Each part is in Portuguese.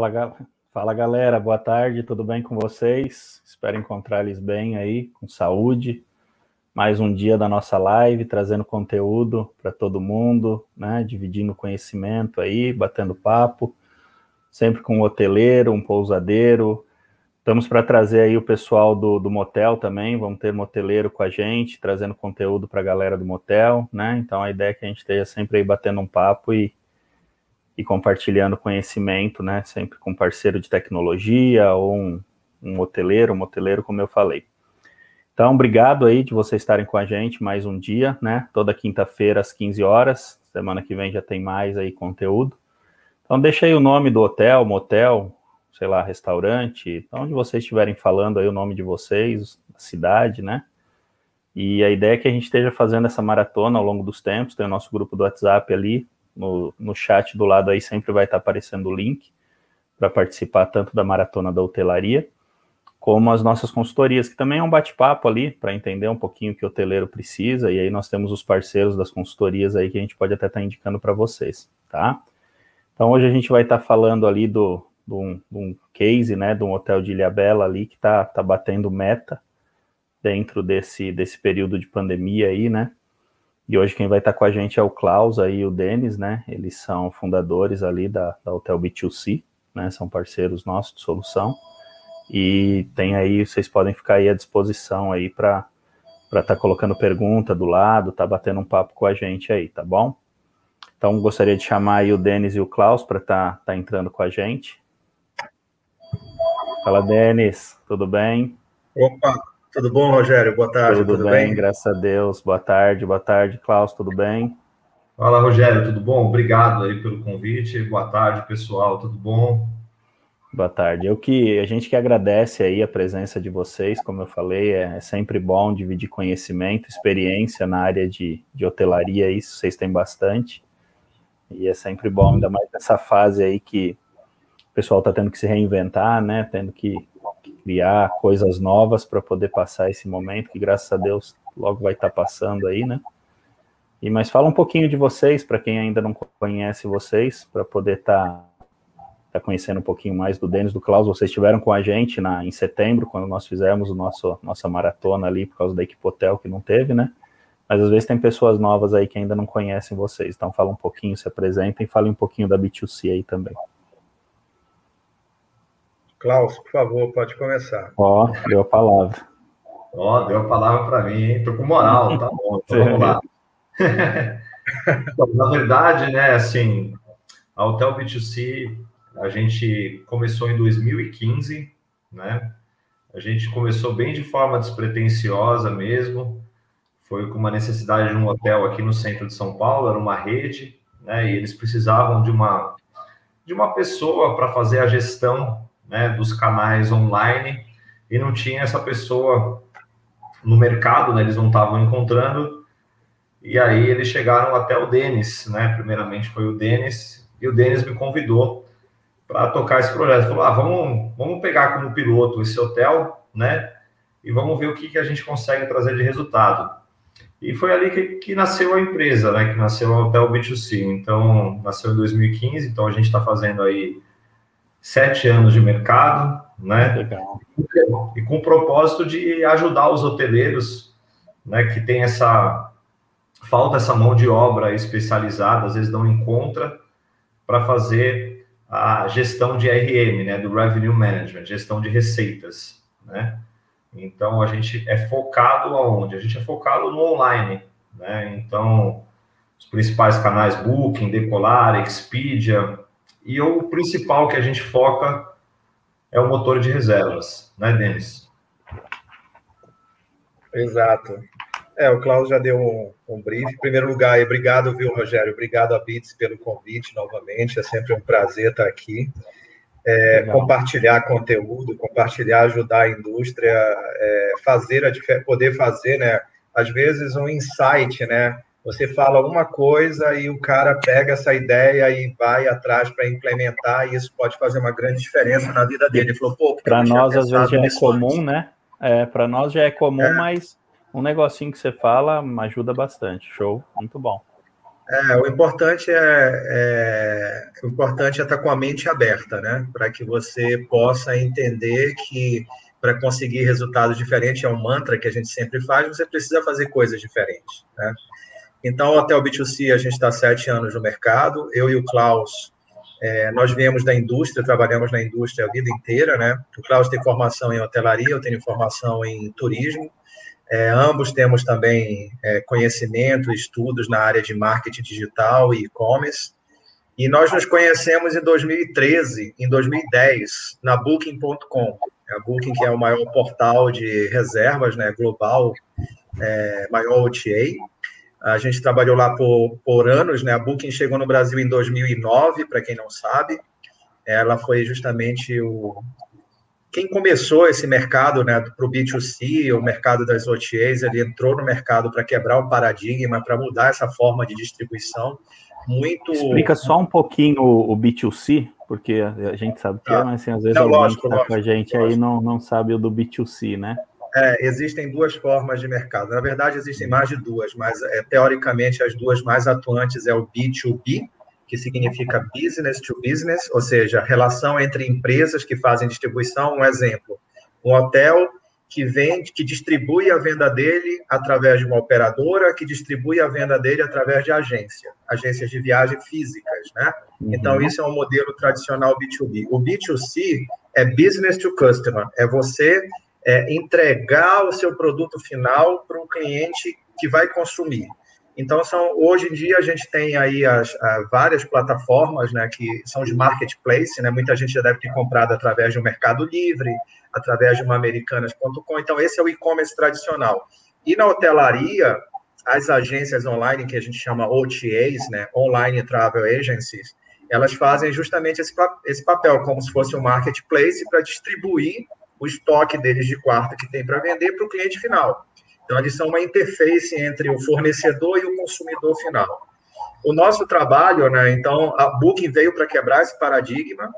Fala, fala galera, boa tarde, tudo bem com vocês? Espero encontrar-lhes bem aí, com saúde. Mais um dia da nossa live, trazendo conteúdo para todo mundo, né? Dividindo conhecimento aí, batendo papo, sempre com um hoteleiro, um pousadeiro. Estamos para trazer aí o pessoal do, do motel também, vamos ter moteleiro com a gente, trazendo conteúdo para a galera do motel, né? Então a ideia é que a gente esteja sempre aí batendo um papo e e compartilhando conhecimento, né? Sempre com parceiro de tecnologia ou um, um hoteleiro, um moteleiro, como eu falei. Então, obrigado aí de vocês estarem com a gente mais um dia, né? Toda quinta-feira às 15 horas. Semana que vem já tem mais aí conteúdo. Então, deixa aí o nome do hotel, motel, sei lá, restaurante, onde vocês estiverem falando aí o nome de vocês, a cidade, né? E a ideia é que a gente esteja fazendo essa maratona ao longo dos tempos. Tem o nosso grupo do WhatsApp ali, no, no chat do lado aí sempre vai estar aparecendo o link para participar tanto da maratona da hotelaria, como as nossas consultorias, que também é um bate-papo ali para entender um pouquinho o que o hoteleiro precisa, e aí nós temos os parceiros das consultorias aí que a gente pode até estar tá indicando para vocês, tá? Então hoje a gente vai estar tá falando ali do, do, um, um case, né, de um hotel de Ilhabela ali que está tá batendo meta dentro desse, desse período de pandemia aí, né? E hoje quem vai estar com a gente é o Klaus e o Denis, né? Eles são fundadores ali da, da Hotel B2C, né? São parceiros nossos de solução. E tem aí, vocês podem ficar aí à disposição aí para estar tá colocando pergunta do lado, tá batendo um papo com a gente aí, tá bom? Então gostaria de chamar aí o Denis e o Klaus para estar tá, tá entrando com a gente. Fala, Denis, tudo bem? Opa, tudo bom, Rogério? Boa tarde. Tudo, tudo bem? bem, graças a Deus. Boa tarde, boa tarde, Klaus, tudo bem? Fala, Rogério, tudo bom? Obrigado aí pelo convite. Boa tarde, pessoal, tudo bom? Boa tarde. Eu que a gente que agradece aí a presença de vocês, como eu falei, é, é sempre bom dividir conhecimento, experiência na área de, de hotelaria, isso vocês têm bastante. E é sempre bom, ainda mais nessa fase aí que o pessoal está tendo que se reinventar, né? Tendo que criar coisas novas para poder passar esse momento, que graças a Deus logo vai estar tá passando aí, né? E mas fala um pouquinho de vocês, para quem ainda não conhece vocês, para poder estar tá, tá conhecendo um pouquinho mais do Denis, do Klaus. Vocês estiveram com a gente na, em setembro, quando nós fizemos o nosso, nossa maratona ali, por causa da equipe hotel que não teve, né? Mas às vezes tem pessoas novas aí que ainda não conhecem vocês. Então fala um pouquinho, se apresentem, fale um pouquinho da B2C aí também. Klaus, por favor, pode começar. Ó, oh, deu a palavra. Ó, oh, deu a palavra para mim, hein? Tô com moral, tá bom, então vamos lá. Na verdade, né, assim, a Hotel B2C, a gente começou em 2015, né? A gente começou bem de forma despretensiosa mesmo. Foi com uma necessidade de um hotel aqui no centro de São Paulo, era uma rede, né? E eles precisavam de uma de uma pessoa para fazer a gestão né, dos canais online e não tinha essa pessoa no mercado, né, eles não estavam encontrando. E aí eles chegaram até o Denis, né? Primeiramente foi o Denis, e o Denis me convidou para tocar esse projeto. Falou: ah, vamos, vamos pegar como piloto esse hotel, né? E vamos ver o que, que a gente consegue trazer de resultado. E foi ali que, que nasceu a empresa, né? Que nasceu o Hotel B2C. Então, nasceu em 2015, então a gente está fazendo aí sete anos de mercado, né? Legal. E com o propósito de ajudar os hoteleiros, né, que tem essa falta essa mão de obra especializada, às vezes não encontra para fazer a gestão de RM, né, do revenue management, gestão de receitas, né? Então a gente é focado aonde? A gente é focado no online, né? Então os principais canais Booking, Decolar, Expedia, e o principal que a gente foca é o motor de reservas, né, Denis? Exato. É, o Klaus já deu um, um brief. Em primeiro lugar, obrigado, viu, Rogério? Obrigado a Bits pelo convite novamente. É sempre um prazer estar aqui. É, compartilhar conteúdo, compartilhar, ajudar a indústria, é, fazer a poder fazer, né? Às vezes um insight, né? Você fala uma coisa e o cara pega essa ideia e vai atrás para implementar, e isso pode fazer uma grande diferença na vida dele. Ele falou, pô, para nós às vezes já é comum, antes. né? É, para nós já é comum, é. mas um negocinho que você fala ajuda bastante. Show, muito bom. É, o importante é, é, o importante é estar com a mente aberta, né? Para que você possa entender que para conseguir resultados diferentes, é um mantra que a gente sempre faz, você precisa fazer coisas diferentes, né? Então, o Hotel B2C, a gente está sete anos no mercado, eu e o Klaus, é, nós viemos da indústria, trabalhamos na indústria a vida inteira, né? O Klaus tem formação em hotelaria, eu tenho formação em turismo, é, ambos temos também é, conhecimento, estudos na área de marketing digital e e-commerce. E nós nos conhecemos em 2013, em 2010, na Booking.com. A Booking, que é o maior portal de reservas né, global, é, maior OTA. A gente trabalhou lá por, por anos, né? A Booking chegou no Brasil em 2009, para quem não sabe. Ela foi justamente o, quem começou esse mercado né, para o B2C, o mercado das OTAs, ele entrou no mercado para quebrar o paradigma, para mudar essa forma de distribuição. Muito. Explica só um pouquinho o, B2C, porque a gente sabe que é, mas assim, às vezes alguém que está com a gente lógico. aí não, não sabe o do B2C, né? É, existem duas formas de mercado. Na verdade, existem mais de duas, mas é, teoricamente as duas mais atuantes é o B2B, que significa business to business, ou seja, relação entre empresas que fazem distribuição. Um exemplo, um hotel que vende, que distribui a venda dele através de uma operadora, que distribui a venda dele através de agência, agências de viagem físicas, né? Uhum. Então, isso é um modelo tradicional B2B. O B2C é business to customer, é você é, entregar o seu produto final para um cliente que vai consumir. Então, são, hoje em dia, a gente tem aí as, várias plataformas né, que são de marketplace, né? muita gente já deve ter comprado através de um Mercado Livre, através de uma Americanas.com. Então, esse é o e-commerce tradicional. E na hotelaria, as agências online, que a gente chama OTAs, né, Online Travel Agencies, elas fazem justamente esse, esse papel, como se fosse um marketplace para distribuir o estoque deles de quarto que tem para vender para o cliente final. Então, eles são uma interface entre o fornecedor e o consumidor final. O nosso trabalho, né, então, a Booking veio para quebrar esse paradigma,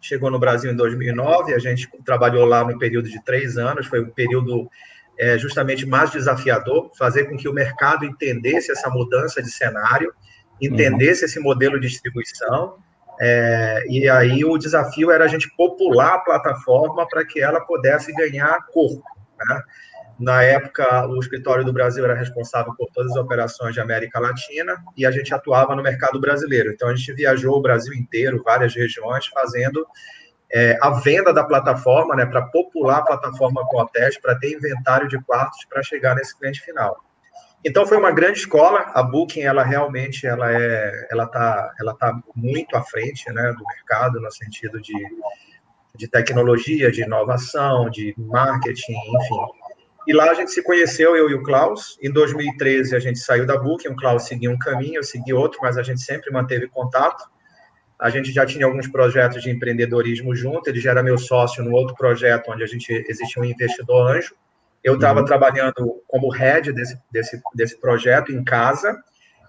chegou no Brasil em 2009, a gente trabalhou lá no período de três anos, foi um período é, justamente mais desafiador, fazer com que o mercado entendesse essa mudança de cenário, entendesse uhum. esse modelo de distribuição, é, e aí o desafio era a gente popular a plataforma para que ela pudesse ganhar corpo. Né? Na época, o escritório do Brasil era responsável por todas as operações de América Latina e a gente atuava no mercado brasileiro. Então, a gente viajou o Brasil inteiro, várias regiões, fazendo é, a venda da plataforma, né, para popular a plataforma com hotéis, para ter inventário de quartos para chegar nesse cliente final. Então foi uma grande escola. A Booking, ela realmente, ela é, ela tá, ela tá muito à frente, né, do mercado no sentido de, de tecnologia, de inovação, de marketing, enfim. E lá a gente se conheceu, eu e o Klaus. Em 2013 a gente saiu da Booking, o Klaus seguiu um caminho, eu segui outro, mas a gente sempre manteve contato. A gente já tinha alguns projetos de empreendedorismo junto, ele já era meu sócio no outro projeto onde a gente existia um investidor anjo. Eu estava uhum. trabalhando como head desse, desse, desse projeto em casa,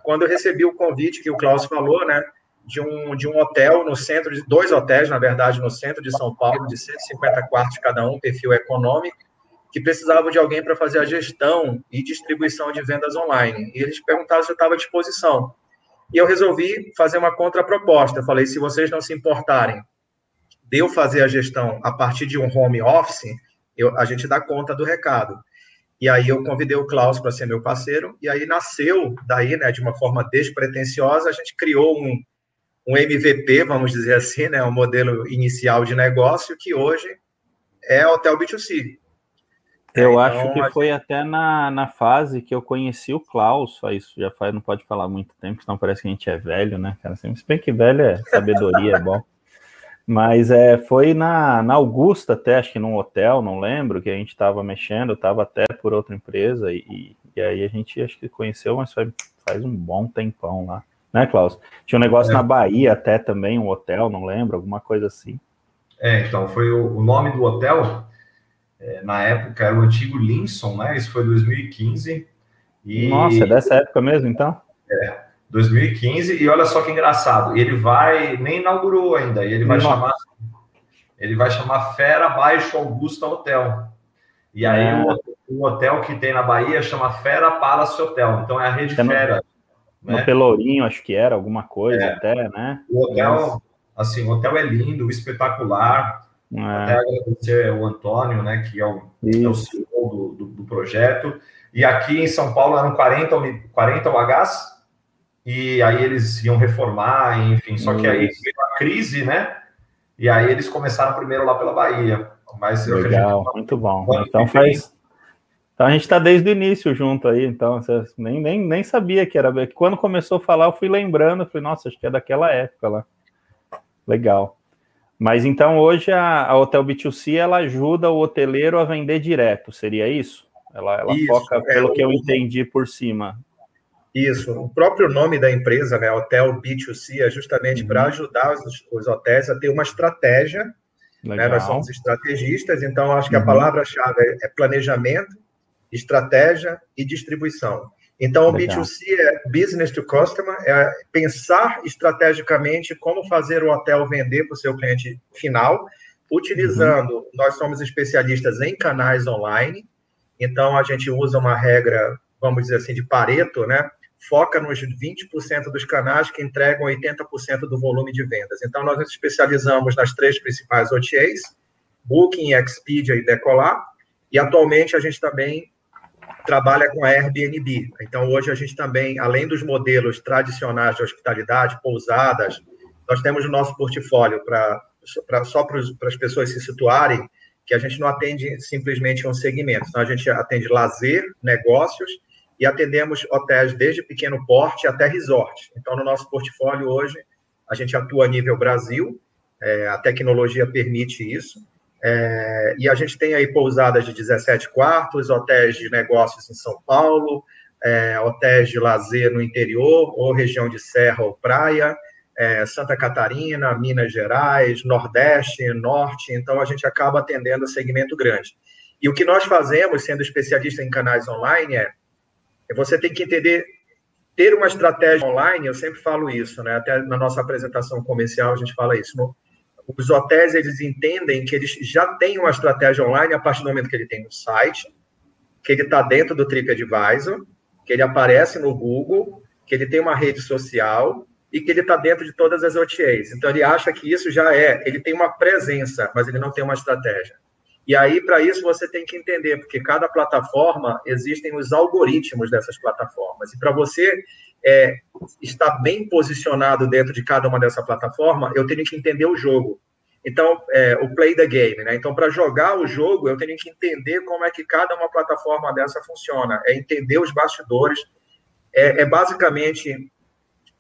quando eu recebi o convite que o Klaus falou, né, de um, de um hotel no centro, de dois hotéis, na verdade, no centro de São Paulo, de 150 quartos cada um, perfil econômico, que precisavam de alguém para fazer a gestão e distribuição de vendas online. E eles perguntaram se eu estava à disposição. E eu resolvi fazer uma contraproposta. Falei, se vocês não se importarem de eu fazer a gestão a partir de um home office, eu, a gente dá conta do recado. E aí eu convidei o Klaus para ser meu parceiro, e aí nasceu daí, né, de uma forma despretensiosa, a gente criou um, um MVP, vamos dizer assim, né, um modelo inicial de negócio que hoje é Hotel B2C. Eu então, acho que foi até na, na fase que eu conheci o Klaus, isso já faz, não pode falar muito tempo, senão parece que a gente é velho, né, cara? Se bem que velho é sabedoria, é bom. Mas é, foi na, na Augusta, até acho que num hotel, não lembro, que a gente estava mexendo, estava até por outra empresa, e, e aí a gente acho que conheceu, mas faz, faz um bom tempão lá. Né, Klaus? Tinha um negócio é. na Bahia até também, um hotel, não lembro, alguma coisa assim. É, então, foi o, o nome do hotel, é, na época era o antigo Linson, né? Isso foi 2015. E... Nossa, é dessa época mesmo, então? É. 2015, e olha só que engraçado, ele vai, nem inaugurou ainda, e ele vai Nossa. chamar ele vai chamar Fera Baixo Augusta Hotel. E aí é. o, o, hotel que tem na Bahia chama Fera Palace Hotel, então é a rede é Fera. Né? No Pelourinho, acho que era alguma coisa é. até, né? O hotel, Mas... assim, o hotel é lindo, espetacular. É. Até agradecer o Antônio, né, que é o, é o CEO do, do, do, projeto. E aqui em São Paulo eram 40, 40 UHs, e aí eles iam reformar, enfim. Só que aí veio a crise, né? E aí eles começaram primeiro lá pela Bahia. Mas Legal, acredito, muito bom. Então faz. Então a gente está desde o início junto aí, então você nem, nem, nem sabia que era. Quando começou a falar, eu fui lembrando, eu falei, nossa, acho que é daquela época lá. Legal. Mas então hoje a, a Hotel B2C ela ajuda o hoteleiro a vender direto, seria isso? Ela, ela isso, foca, é, pelo que eu entendi por cima. Isso, o próprio nome da empresa, né, Hotel B2C, é justamente uhum. para ajudar os, os, hotéis a ter uma estratégia. Né, nós somos estrategistas, então acho que a uhum. palavra-chave é, é planejamento, estratégia e distribuição. Então, o Legal. B2C é business to customer, é pensar estrategicamente como fazer o hotel vender para o seu cliente final, utilizando, uhum. nós somos especialistas em canais online, então a gente usa uma regra, vamos dizer assim, de Pareto, né? Foca nos 20% dos canais que entregam 80% do volume de vendas. Então, nós nos especializamos nas três principais OTAs, Booking, Expedia e Decolar, e atualmente a gente também trabalha com a Airbnb. Então, hoje a gente também, além dos modelos tradicionais de hospitalidade, pousadas, nós temos o nosso portfólio para só para as pessoas se situarem, que a gente não atende simplesmente um segmento. Então, a gente atende lazer, negócios e atendemos hotéis desde pequeno porte até resort. Então, no nosso portfólio hoje, a gente atua a nível Brasil, é, a tecnologia permite isso. É, e a gente tem aí pousadas de 17 quartos, hotéis de negócios em São Paulo, é, hotéis de lazer no interior, ou região de serra ou praia, é, Santa Catarina, Minas Gerais, Nordeste, Norte. Então, a gente acaba atendendo a segmento grande. E o que nós fazemos, sendo especialista em canais online, é, é você tem que entender, ter uma estratégia online, eu sempre falo isso, né? até na nossa apresentação comercial a gente fala isso. Os hotéis eles entendem que eles já têm uma estratégia online a partir do momento que ele tem um site, que ele está dentro do TripAdvisor, que ele aparece no Google, que ele tem uma rede social e que ele está dentro de todas as OTAs. Então ele acha que isso já é, ele tem uma presença, mas ele não tem uma estratégia. E aí, para isso, você tem que entender, porque cada plataforma existem os algoritmos dessas plataformas. E para você é, estar bem posicionado dentro de cada uma dessa plataforma, eu tenho que entender o jogo. Então, é, o play the game, né? Então, para jogar o jogo, eu tenho que entender como é que cada uma plataforma dessa funciona. É entender os bastidores. É, é basicamente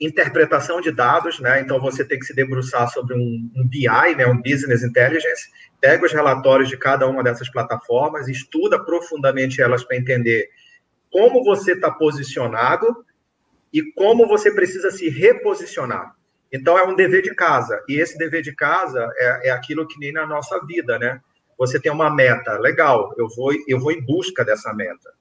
interpretação de dados, né? Então, você tem que se debruçar sobre um, um BI, né? Um Business Intelligence. Pega os relatórios de cada uma dessas plataformas, estuda profundamente elas para entender como você está posicionado e como você precisa se reposicionar. Então, é um dever de casa. E esse dever de casa é, é aquilo que nem na nossa vida, né? Você tem uma meta, legal, eu vou, eu vou em busca dessa meta.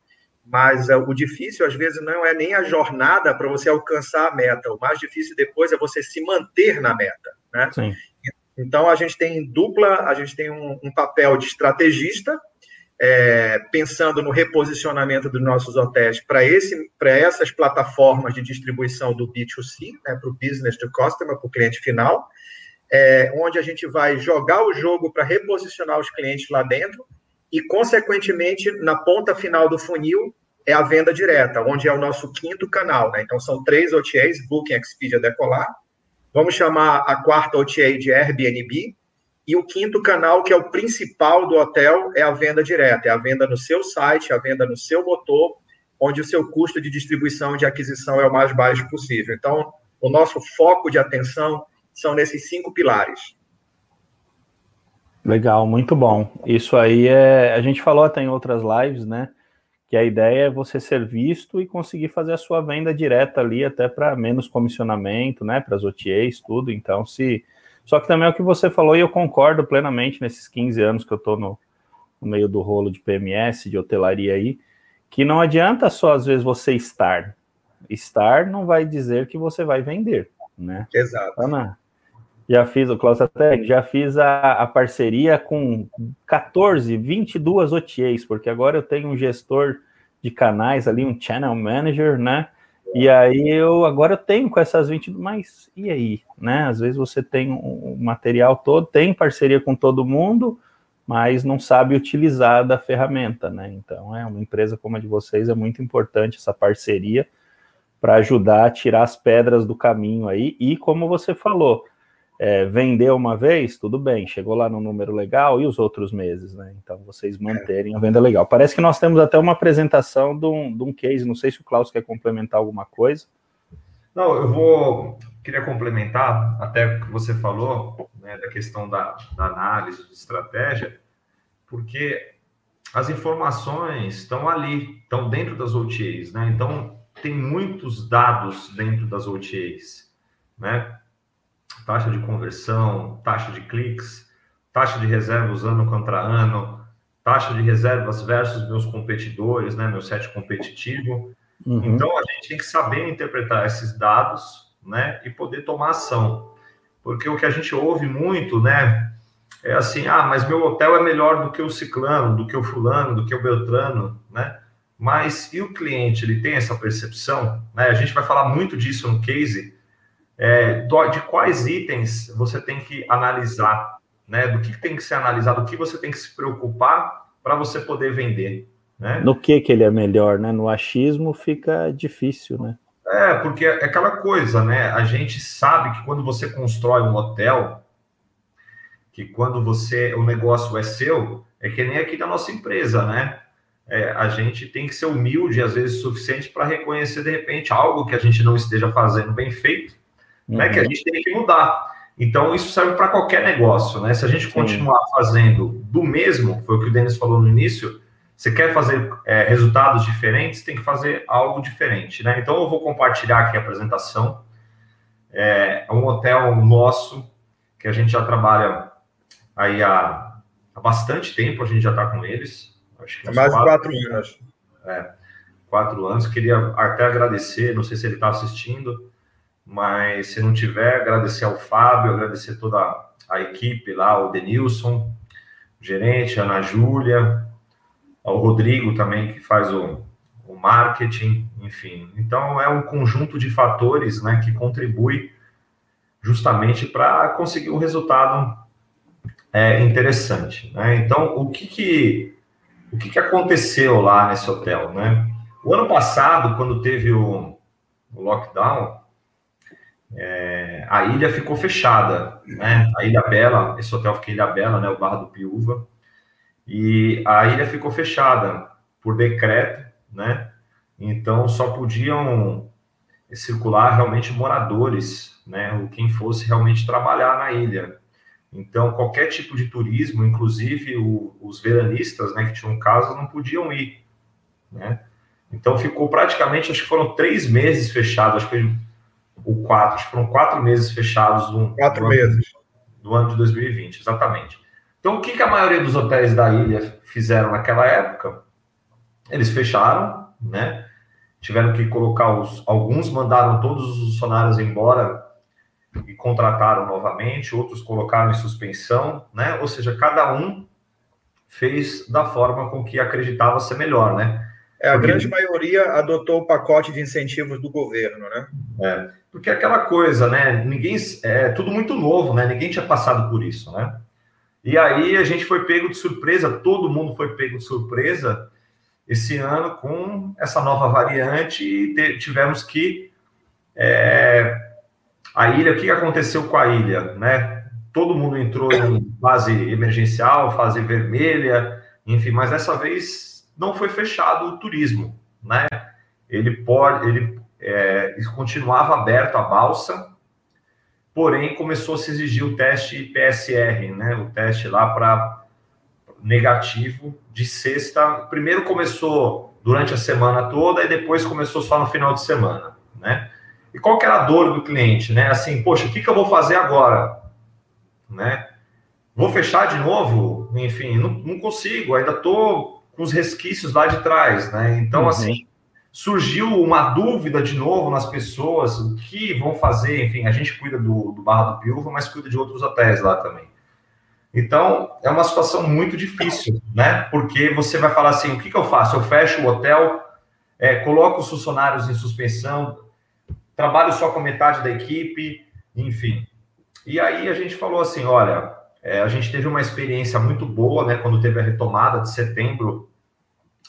Mas uh, o difícil, às vezes, não é nem a jornada para você alcançar a meta. O mais difícil depois é você se manter na meta, né? Sim. Então, a gente tem dupla, a gente tem um, um papel de estrategista, é, pensando no reposicionamento dos nossos hotéis para essas plataformas de distribuição do B2C, né, para o business to customer, para o cliente final, é, onde a gente vai jogar o jogo para reposicionar os clientes lá dentro e, consequentemente, na ponta final do funil é a venda direta, onde é o nosso quinto canal. Né? Então, são três OTAs, Booking, Expedia, Decolar. Vamos chamar a quarta OTA de Airbnb, e o quinto canal, que é o principal do hotel, é a venda direta, é a venda no seu site, a venda no seu motor, onde o seu custo de distribuição e de aquisição é o mais baixo possível. Então, o nosso foco de atenção são nesses cinco pilares. Legal, muito bom. Isso aí é. A gente falou até em outras lives, né? Que a ideia é você ser visto e conseguir fazer a sua venda direta ali, até para menos comissionamento, né? Para as OTAs, tudo. Então, se só que também é o que você falou, e eu concordo plenamente nesses 15 anos que eu estou no, no, meio do rolo de PMS, de hotelaria aí, que não adianta só, às vezes, você estar. Estar não vai dizer que você vai vender, né? Exato. Ana, já fiz, o Klaus até, já fiz a, a parceria com 14, 22 OTAs, porque agora eu tenho um gestor de canais ali, um channel manager, né? E aí eu agora eu tenho com essas 20, mas e aí, né? Às vezes você tem o um material todo, tem parceria com todo mundo, mas não sabe utilizar da ferramenta, né? Então é uma empresa como a de vocês é muito importante essa parceria para ajudar a tirar as pedras do caminho aí e como você falou, é, vendeu uma vez, tudo bem, chegou lá no número legal e os outros meses, né? Então vocês manterem a venda legal. Parece que nós temos até uma apresentação de um, de um case, não sei se o Klaus quer complementar alguma coisa. Não, eu vou. Queria complementar, até que você falou, né, da questão da, da análise de estratégia, porque as informações estão ali, estão dentro das OTAs, né? Então, tem muitos dados dentro das OTAs, né? Taxa de conversão, taxa de cliques, taxa de reservas ano contra ano, taxa de reservas versus meus competidores, né, meu set competitivo. Uhum. Então a gente tem que saber interpretar esses dados, né, e poder tomar ação. Porque o que a gente ouve muito, né, é assim, ah, mas meu hotel é melhor do que o ciclano, do que o fulano, do que o beltrano, né? Mas e o cliente, ele tem essa percepção? Né? A gente vai falar muito disso no case, é, de quais itens você tem que analisar, né? Do que tem que ser analisado, do que você tem que se preocupar para você poder vender, né? No que que ele é melhor, né? No achismo fica difícil, né? É, porque é aquela coisa, né? A gente sabe que quando você constrói um hotel, que quando você o negócio é seu, é que nem aqui da nossa empresa, né? É, a gente tem que ser humilde, às vezes, o suficiente para reconhecer, de repente, algo que a gente não esteja fazendo bem feito uhum. né, que a uhum. gente tem que mudar. Então, isso serve para qualquer negócio, né? Se a gente continuar Sim. fazendo do mesmo, foi o que o Denis falou no início, você quer fazer é, resultados diferentes, tem que fazer algo diferente, né? Então, eu vou compartilhar aqui a apresentação. É, é um hotel nosso, que a gente já trabalha aí há, há bastante tempo, a gente já está com eles. Acho que mais de quatro anos. É, quatro anos. Queria até agradecer, não sei se ele está assistindo, mas se não tiver, agradecer ao Fábio, agradecer toda a equipe lá, o Denilson, gerente, a Ana Júlia, ao Rodrigo também, que faz o, o marketing, enfim. Então, é um conjunto de fatores né, que contribui justamente para conseguir um resultado é, interessante. Né? Então, o que, que, o que, que aconteceu lá nesse hotel? Né? O ano passado, quando teve o, o lockdown, é, a ilha ficou fechada, né? A Ilha Bela, esse hotel fica em Ilha Bela, né? O Barra do Piúva. E a ilha ficou fechada por decreto, né? Então só podiam circular realmente moradores, né? Ou quem fosse realmente trabalhar na ilha. Então qualquer tipo de turismo, inclusive o, os veranistas, né? Que tinham casas, não podiam ir, né? Então ficou praticamente, acho que foram três meses fechados, acho que o quatro, foram quatro meses fechados do, quatro do meses. Ano, do ano de 2020, exatamente. Então, o que, que a maioria dos hotéis da ilha fizeram naquela época? Eles fecharam, né? Tiveram que colocar os. Alguns mandaram todos os funcionários embora e contrataram novamente, outros colocaram em suspensão, né? Ou seja, cada um fez da forma com que acreditava ser melhor, né? É, a Porque... grande maioria adotou o pacote de incentivos do governo, né? É, porque aquela coisa, né? Ninguém é tudo muito novo, né? Ninguém tinha passado por isso, né? E aí a gente foi pego de surpresa, todo mundo foi pego de surpresa esse ano com essa nova variante e tivemos que é, a ilha, o que aconteceu com a ilha, né? Todo mundo entrou em fase emergencial, fase vermelha, enfim, mas dessa vez não foi fechado o turismo, né? Ele pode, ele é, continuava aberto a balsa, porém começou a se exigir o teste PSR, né? O teste lá para negativo de sexta. Primeiro começou durante a semana toda e depois começou só no final de semana, né? E qual que era a dor do cliente, né? Assim, poxa, o que, que eu vou fazer agora, né? Vou fechar de novo? Enfim, não, não consigo, ainda estou com os resquícios lá de trás, né? Então, uhum. assim, surgiu uma dúvida de novo nas pessoas, o que vão fazer, enfim, a gente cuida do, do Barra do Piúva, mas cuida de outros hotéis lá também. Então, é uma situação muito difícil, né? Porque você vai falar assim, o que, que eu faço? Eu fecho o hotel, é, coloca os funcionários em suspensão, trabalho só com metade da equipe, enfim. E aí a gente falou assim, olha, é, a gente teve uma experiência muito boa, né, quando teve a retomada de setembro,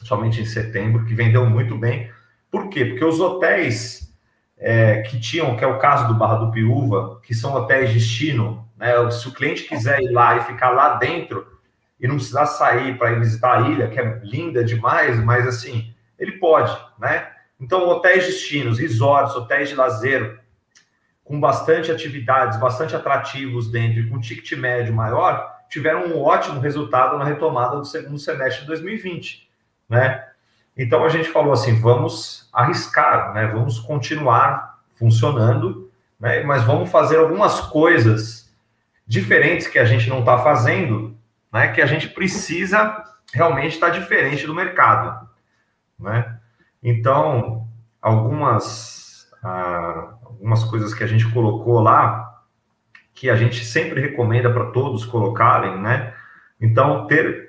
somente em setembro, que vendeu muito bem. Por quê? Porque os hotéis é, que tinham, que é o caso do Barra do Piúva, que são hotéis destino, né, se o cliente quiser ir lá e ficar lá dentro e não precisar sair para ir visitar a ilha, que é linda demais, mas assim, ele pode, né? Então, hotéis destinos, resorts, hotéis de lazer, com bastante atividades, bastante atrativos dentro e com ticket médio maior, tiveram um ótimo resultado na retomada do segundo semestre de 2020, né? Então a gente falou assim, vamos arriscar, né? Vamos continuar funcionando, né? Mas vamos fazer algumas coisas diferentes que a gente não está fazendo, né? Que a gente precisa realmente estar tá diferente do mercado, né? Então, algumas, ah, algumas coisas que a gente colocou lá, que a gente sempre recomenda para todos colocarem, né? Então, ter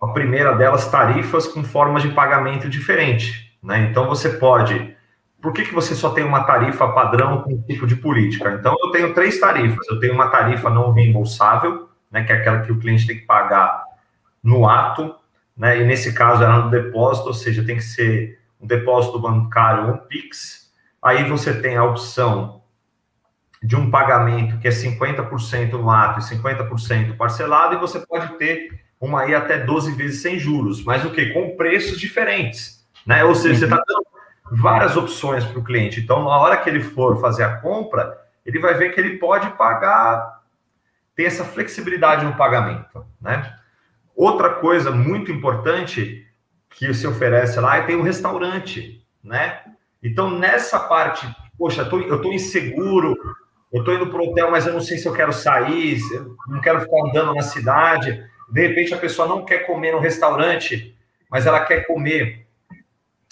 a primeira delas, tarifas com formas de pagamento diferente, né? Então, você pode... Por que, que você só tem uma tarifa padrão com tipo de política? Então, eu tenho três tarifas. Eu tenho uma tarifa não reembolsável, né? Que é aquela que o cliente tem que pagar no ato, né? E nesse caso era no depósito, ou seja, tem que ser um depósito bancário ou um PIX. Aí você tem a opção de um pagamento que é 50% no ato e 50% parcelado, e você pode ter uma aí até 12 vezes sem juros, mas o que? Com preços diferentes, né? Ou seja, você está dando várias opções para o cliente. Então, na hora que ele for fazer a compra, ele vai ver que ele pode pagar, ter essa flexibilidade no pagamento, né? Outra coisa muito importante que se oferece lá é ter um restaurante, né? Então, nessa parte, poxa, eu tô, eu tô inseguro, eu tô indo para o hotel, mas eu não sei se eu quero sair, eu não quero ficar andando na cidade. De repente, a pessoa não quer comer no restaurante, mas ela quer comer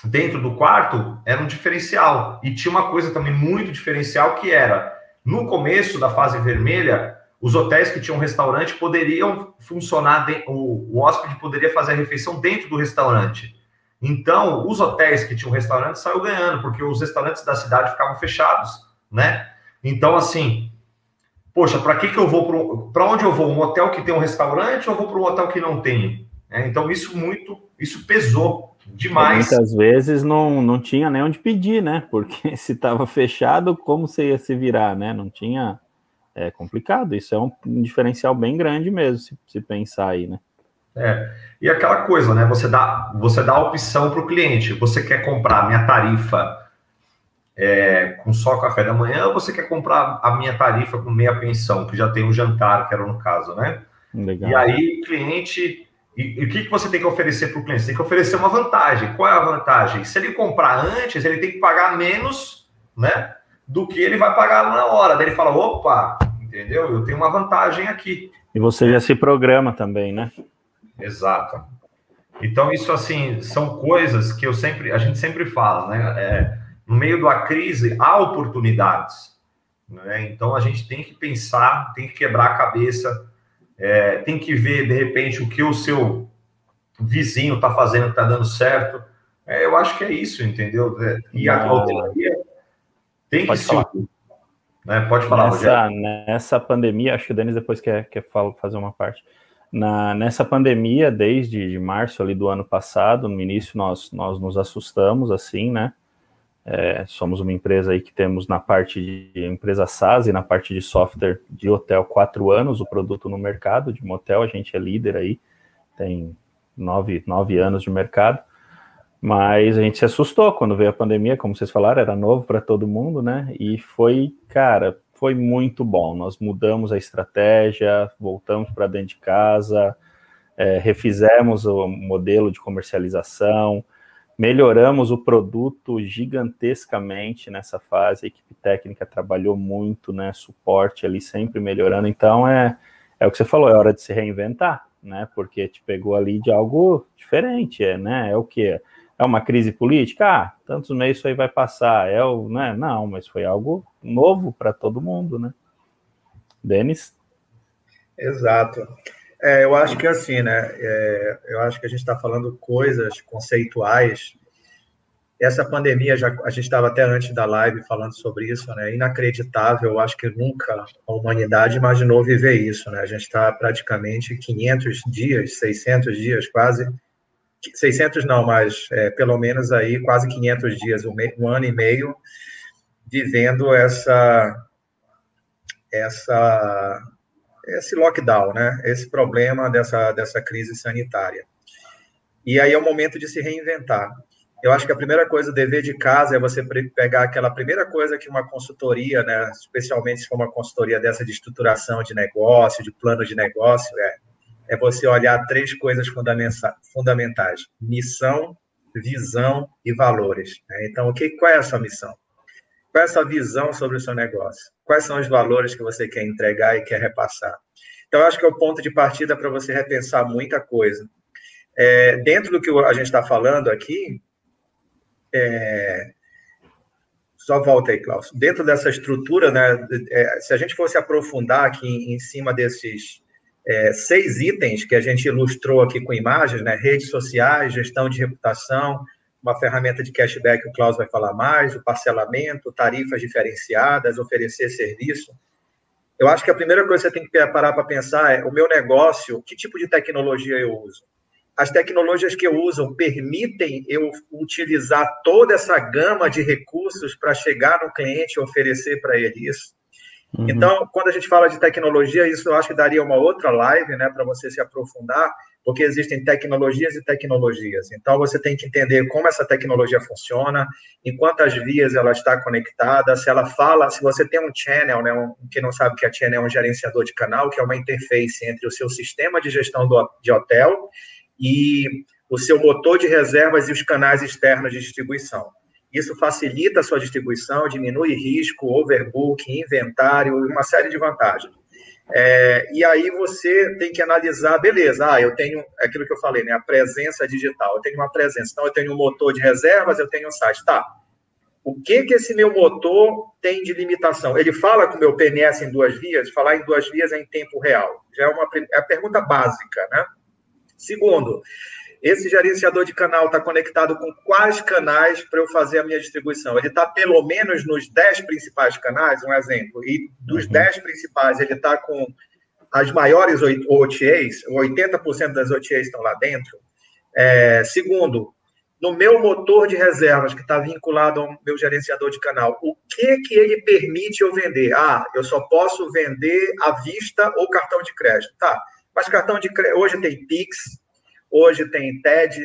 dentro do quarto, era um diferencial. E tinha uma coisa também muito diferencial que era, no começo da fase vermelha, os hotéis que tinham restaurante poderiam funcionar, de, o, o hóspede poderia fazer a refeição dentro do restaurante. Então, os hotéis que tinham restaurante saiu ganhando, porque os restaurantes da cidade ficavam fechados, né? Então, assim, poxa, para que, que eu vou para onde eu vou? Um hotel que tem um restaurante ou vou para um hotel que não tem? É, então, isso muito, isso pesou demais. muitas vezes não, não tinha nem onde pedir, né? Porque se estava fechado, como você ia se virar, né? Não tinha é complicado. Isso é um, um diferencial bem grande mesmo, se, se, pensar aí, né? É. E aquela coisa, né? Você dá, você dá a opção para o cliente. Você quer comprar minha tarifa é, com só café da manhã, ou você quer comprar a minha tarifa com meia pensão, que já tem um jantar, que era no caso, né? Legal. E aí, o cliente. E, e o que, que você tem que oferecer para o cliente? Você tem que oferecer uma vantagem. Qual é a vantagem? Se ele comprar antes, ele tem que pagar menos, né? Do que ele vai pagar na hora. Daí ele fala: opa, entendeu? Eu tenho uma vantagem aqui. E você já se programa também, né? Exato. Então, isso assim, são coisas que eu sempre, a gente sempre fala, né? É, no meio da crise há oportunidades. Né? Então a gente tem que pensar, tem que quebrar a cabeça, é, tem que ver de repente o que o seu vizinho está fazendo que está dando certo. É, eu acho que é isso, entendeu? É, e a hotelaria tem Pode que falar. se né? Pode falar, nessa, nessa pandemia, acho que o Denis depois quer, quer fazer uma parte. Na, nessa pandemia, desde de março ali do ano passado, no início nós, nós nos assustamos, assim, né? É, somos uma empresa aí que temos na parte de empresa SaaS e na parte de software de hotel quatro anos o produto no mercado de motel, a gente é líder aí, tem nove, nove anos de mercado. Mas a gente se assustou quando veio a pandemia, como vocês falaram, era novo para todo mundo, né? E foi, cara, foi muito bom. Nós mudamos a estratégia, voltamos para dentro de casa, é, refizemos o modelo de comercialização, melhoramos o produto gigantescamente nessa fase. A equipe técnica trabalhou muito, né? Suporte ali sempre melhorando. Então é, é o que você falou, é hora de se reinventar, né? Porque te pegou ali de algo diferente, é, né? É o que? É uma crise política? Ah, tantos meses isso aí vai passar. É o, né? Não, mas foi algo novo para todo mundo, né? Denis? Exato. É, eu acho que assim, né? É, eu acho que a gente está falando coisas conceituais essa pandemia, já, a gente estava até antes da live falando sobre isso, né? Inacreditável, eu acho que nunca a humanidade imaginou viver isso, né? A gente está praticamente 500 dias, 600 dias quase, 600 não, mas é, pelo menos aí quase 500 dias, um, um ano e meio, vivendo essa, essa, esse lockdown, né? Esse problema dessa, dessa crise sanitária. E aí é o momento de se reinventar. Eu acho que a primeira coisa, o dever de casa, é você pegar aquela primeira coisa que uma consultoria, né, especialmente se for uma consultoria dessa de estruturação de negócio, de plano de negócio, é, é você olhar três coisas fundamentais: missão, visão e valores. Né? Então, o que, qual é a sua missão? Qual é a sua visão sobre o seu negócio? Quais são os valores que você quer entregar e quer repassar? Então, acho que é o ponto de partida para você repensar muita coisa. É, dentro do que a gente está falando aqui, é, só volta aí, Klaus. Dentro dessa estrutura, né, é, se a gente fosse aprofundar aqui em, em cima desses é, seis itens que a gente ilustrou aqui com imagens, né, redes sociais, gestão de reputação, uma ferramenta de cashback, o Klaus vai falar mais, o parcelamento, tarifas diferenciadas, oferecer serviço. Eu acho que a primeira coisa que você tem que parar para pensar é o meu negócio, que tipo de tecnologia eu uso? as tecnologias que eu uso permitem eu utilizar toda essa gama de recursos para chegar no cliente e oferecer para ele isso. Uhum. Então, quando a gente fala de tecnologia, isso eu acho que daria uma outra live, né, para você se aprofundar, porque existem tecnologias e tecnologias. Então, você tem que entender como essa tecnologia funciona, em quantas vias ela está conectada, se ela fala, se você tem um channel, né, um, quem não sabe que a channel é um gerenciador de canal, que é uma interface entre o seu sistema de gestão do, de hotel e o seu motor de reservas e os canais externos de distribuição. Isso facilita a sua distribuição, diminui risco, overbook, inventário, uma série de vantagens. É, e aí você tem que analisar, beleza, ah, eu tenho aquilo que eu falei, né, a presença digital, eu tenho uma presença, então eu tenho um motor de reservas, eu tenho um site, tá, o que que esse meu motor tem de limitação? Ele fala com o meu PNS em duas vias, falar em duas vias é em tempo real, já é uma é a pergunta básica, né? Segundo, esse gerenciador de canal está conectado com quais canais para eu fazer a minha distribuição? Ele está pelo menos nos 10 principais canais, um exemplo, e dos uhum. 10 principais ele está com as maiores OTAs, 80% das OTAs estão lá dentro. É, segundo, no meu motor de reservas, que está vinculado ao meu gerenciador de canal, o que que ele permite eu vender? Ah, eu só posso vender à vista ou cartão de crédito. Tá, mas cartão de crédito, hoje tem Pix, hoje tem TED,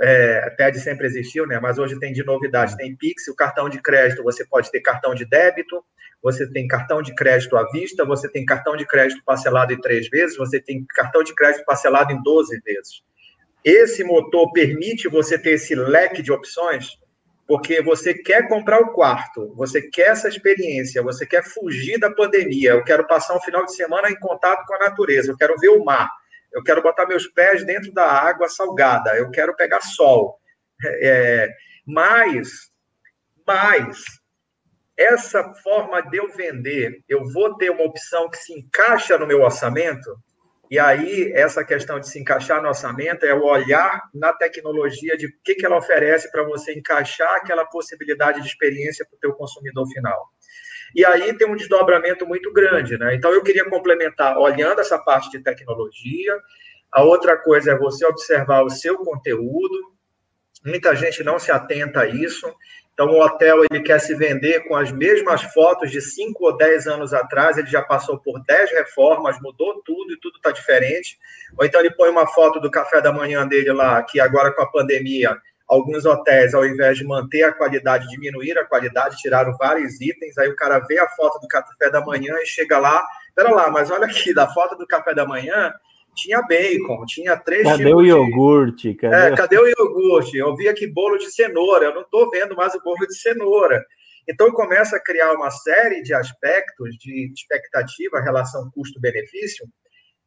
é, TED sempre existiu, né? Mas hoje tem de novidade, tem Pix, o cartão de crédito, você pode ter cartão de débito, você tem cartão de crédito à vista, você tem cartão de crédito parcelado em três vezes, você tem cartão de crédito parcelado em 12 vezes. Esse motor permite você ter esse leque de opções porque você quer comprar o quarto, você quer essa experiência, você quer fugir da pandemia, eu quero passar um final de semana em contato com a natureza, eu quero ver o mar, eu quero botar meus pés dentro da água salgada, eu quero pegar sol. É, mas, mas, essa forma de eu vender, eu vou ter uma opção que se encaixa no meu orçamento, e aí, essa questão de se encaixar no orçamento é o olhar na tecnologia de o que, que ela oferece para você encaixar aquela possibilidade de experiência para o teu consumidor final. E aí tem um desdobramento muito grande, né? Então, eu queria complementar, olhando essa parte de tecnologia, a outra coisa é você observar o seu conteúdo, muita gente não se atenta a isso, então, o hotel ele quer se vender com as mesmas fotos de 5 ou 10 anos atrás, ele já passou por 10 reformas, mudou tudo e tudo está diferente. Ou então ele põe uma foto do café da manhã dele lá, que agora com a pandemia, alguns hotéis, ao invés de manter a qualidade, diminuir a qualidade, tiraram vários itens, aí o cara vê a foto do café da manhã e chega lá, pera lá, mas olha aqui, da foto do café da manhã, tinha bacon, tinha três Cadê o iogurte? Cadê... É, cadê o iogurte? Eu vi aqui bolo de cenoura, eu não estou vendo mais o bolo de cenoura. Então, começa a criar uma série de aspectos de expectativa, relação custo-benefício,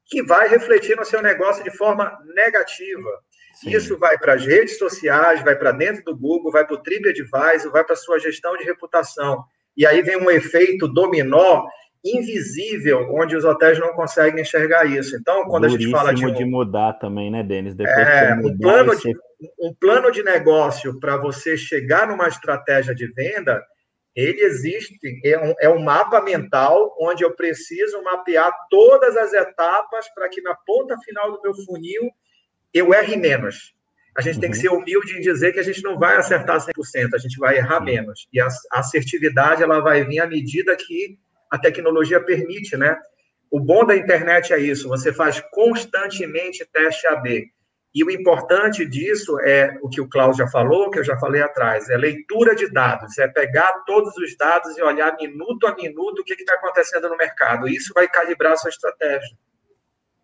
que vai refletir no seu negócio de forma negativa. Sim. Isso vai para as redes sociais, vai para dentro do Google, vai para o TripAdvisor, vai para a sua gestão de reputação. E aí vem um efeito dominó invisível, onde os hotéis não conseguem enxergar isso. Então, quando Duríssimo a gente fala de um, de mudar também, né, Denis? Depois é, um plano de um plano de negócio para você chegar numa estratégia de venda, ele existe, é um, é um mapa mental onde eu preciso mapear todas as etapas para que na ponta final do meu funil eu erre menos. A gente tem que uhum. ser humilde em dizer que a gente não vai acertar 100%, a gente vai errar menos. E a assertividade ela vai vir à medida que a tecnologia permite, né? O bom da internet é isso, você faz constantemente teste AB. E o importante disso é o que o Klaus já falou, que eu já falei atrás, é leitura de dados, é pegar todos os dados e olhar minuto a minuto o que está acontecendo no mercado. Isso vai calibrar a sua estratégia.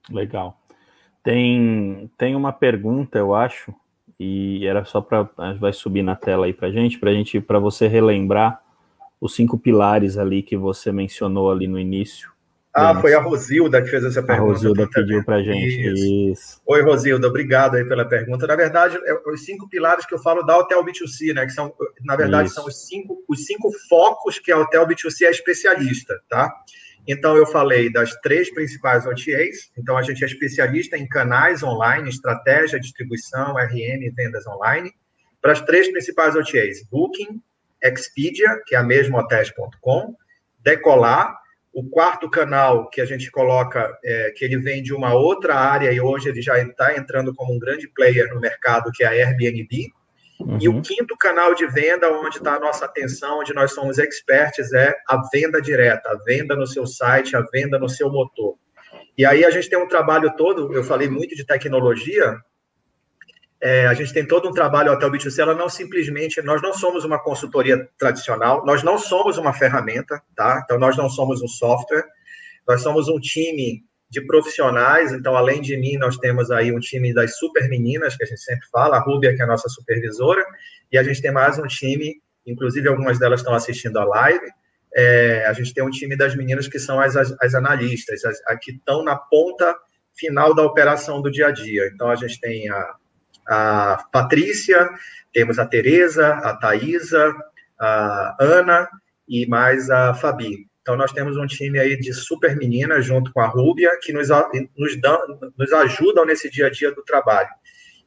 Legal. Tem, tem uma pergunta, eu acho, e era só para vai subir na tela aí para gente, para gente, para você relembrar os cinco pilares ali que você mencionou ali no início ah, foi a Rosilda que fez essa pergunta. A Rosilda pediu para a gente isso. isso. Oi, Rosilda, obrigado aí pela pergunta. Na verdade, é, os cinco pilares que eu falo da Hotel B2C, né? Que são, na verdade, isso. são os cinco, os cinco focos que a Hotel B2C é especialista, tá? Então, eu falei das três principais OTAs. Então, a gente é especialista em canais online, estratégia, distribuição, RM e vendas online. Para as três principais OTAs: Booking, Expedia, que é a mesma hotels.com, Decolar, o quarto canal que a gente coloca, é, que ele vem de uma outra área e hoje ele já está entrando como um grande player no mercado, que é a Airbnb. Uhum. E o uhum. quinto canal de venda, onde está a nossa atenção, onde nós somos experts, é a venda direta, a venda no seu site, a venda no seu motor. E aí a gente tem um trabalho todo, eu falei muito de tecnologia, é, a gente tem todo um trabalho Hotel B2C, ela não simplesmente, nós não somos uma consultoria tradicional, nós não somos uma ferramenta, tá? Então, nós não somos um software, nós somos um time de profissionais, então, além de mim, nós temos aí um time das super meninas, que a gente sempre fala, a Rúbia, que é a nossa supervisora, e a gente tem mais um time, inclusive algumas delas estão assistindo a live, é, a gente tem um time das meninas que são as, as, as analistas, as, as que estão na ponta final da operação do dia a dia. Então, a gente tem a a Patrícia, temos a Tereza, a Thaisa, a Ana e mais a Fabi. Então, nós temos um time aí de super meninas, junto com a Rúbia, que nos, nos, dão, nos ajudam nesse dia a dia do trabalho.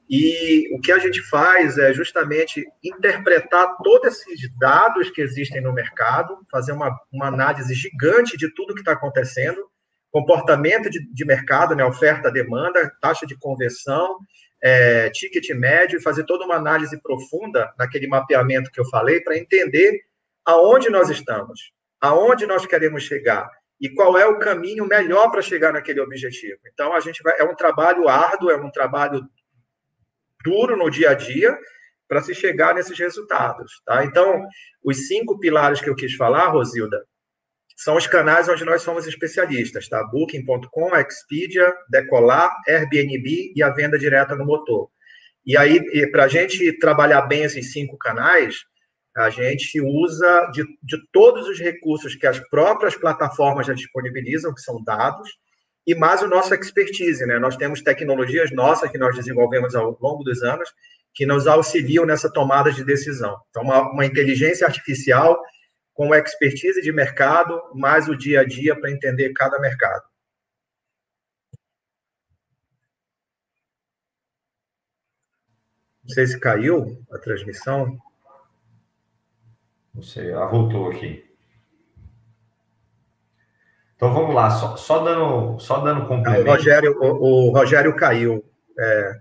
E o que a gente faz é justamente interpretar todos esses dados que existem no mercado, fazer uma, uma análise gigante de tudo que está acontecendo, comportamento de, de mercado, né, oferta, demanda, taxa de conversão, é, ticket médio e fazer toda uma análise profunda naquele mapeamento que eu falei para entender aonde nós estamos, aonde nós queremos chegar e qual é o caminho melhor para chegar naquele objetivo. Então a gente vai é um trabalho árduo, é um trabalho duro no dia a dia para se chegar nesses resultados, tá? Então os cinco pilares que eu quis falar, Rosilda, são os canais onde nós somos especialistas, tá? Booking.com, Expedia, Decolar, Airbnb e a venda direta no motor. E aí, para a gente trabalhar bem esses cinco canais, a gente usa de, de todos os recursos que as próprias plataformas já disponibilizam, que são dados, e mais o nosso expertise, né? Nós temos tecnologias nossas que nós desenvolvemos ao longo dos anos que nos auxiliam nessa tomada de decisão. Então, uma, uma inteligência artificial com expertise de mercado, mais o dia a dia para entender cada mercado. Não sei se caiu a transmissão. Não sei, ela voltou aqui. Então vamos lá, só, só dando, só dando complemento. O Rogério, o, o Rogério caiu. É,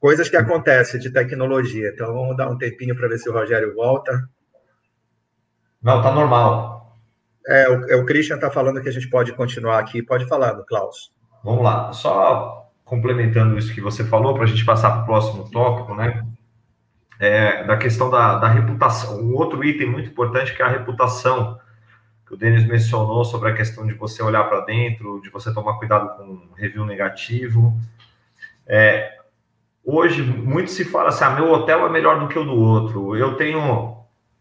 coisas que acontecem de tecnologia. Então vamos dar um tempinho para ver se o Rogério volta. Não, tá normal. É, o, é, o Christian está falando que a gente pode continuar aqui. Pode falar, Klaus. Vamos lá. Só complementando isso que você falou, para a gente passar para o próximo tópico, né? É, da questão da, da reputação. Um outro item muito importante que é a reputação, que o Denis mencionou sobre a questão de você olhar para dentro, de você tomar cuidado com review negativo. É, hoje, muito se fala assim: ah, meu hotel é melhor do que o do outro. Eu tenho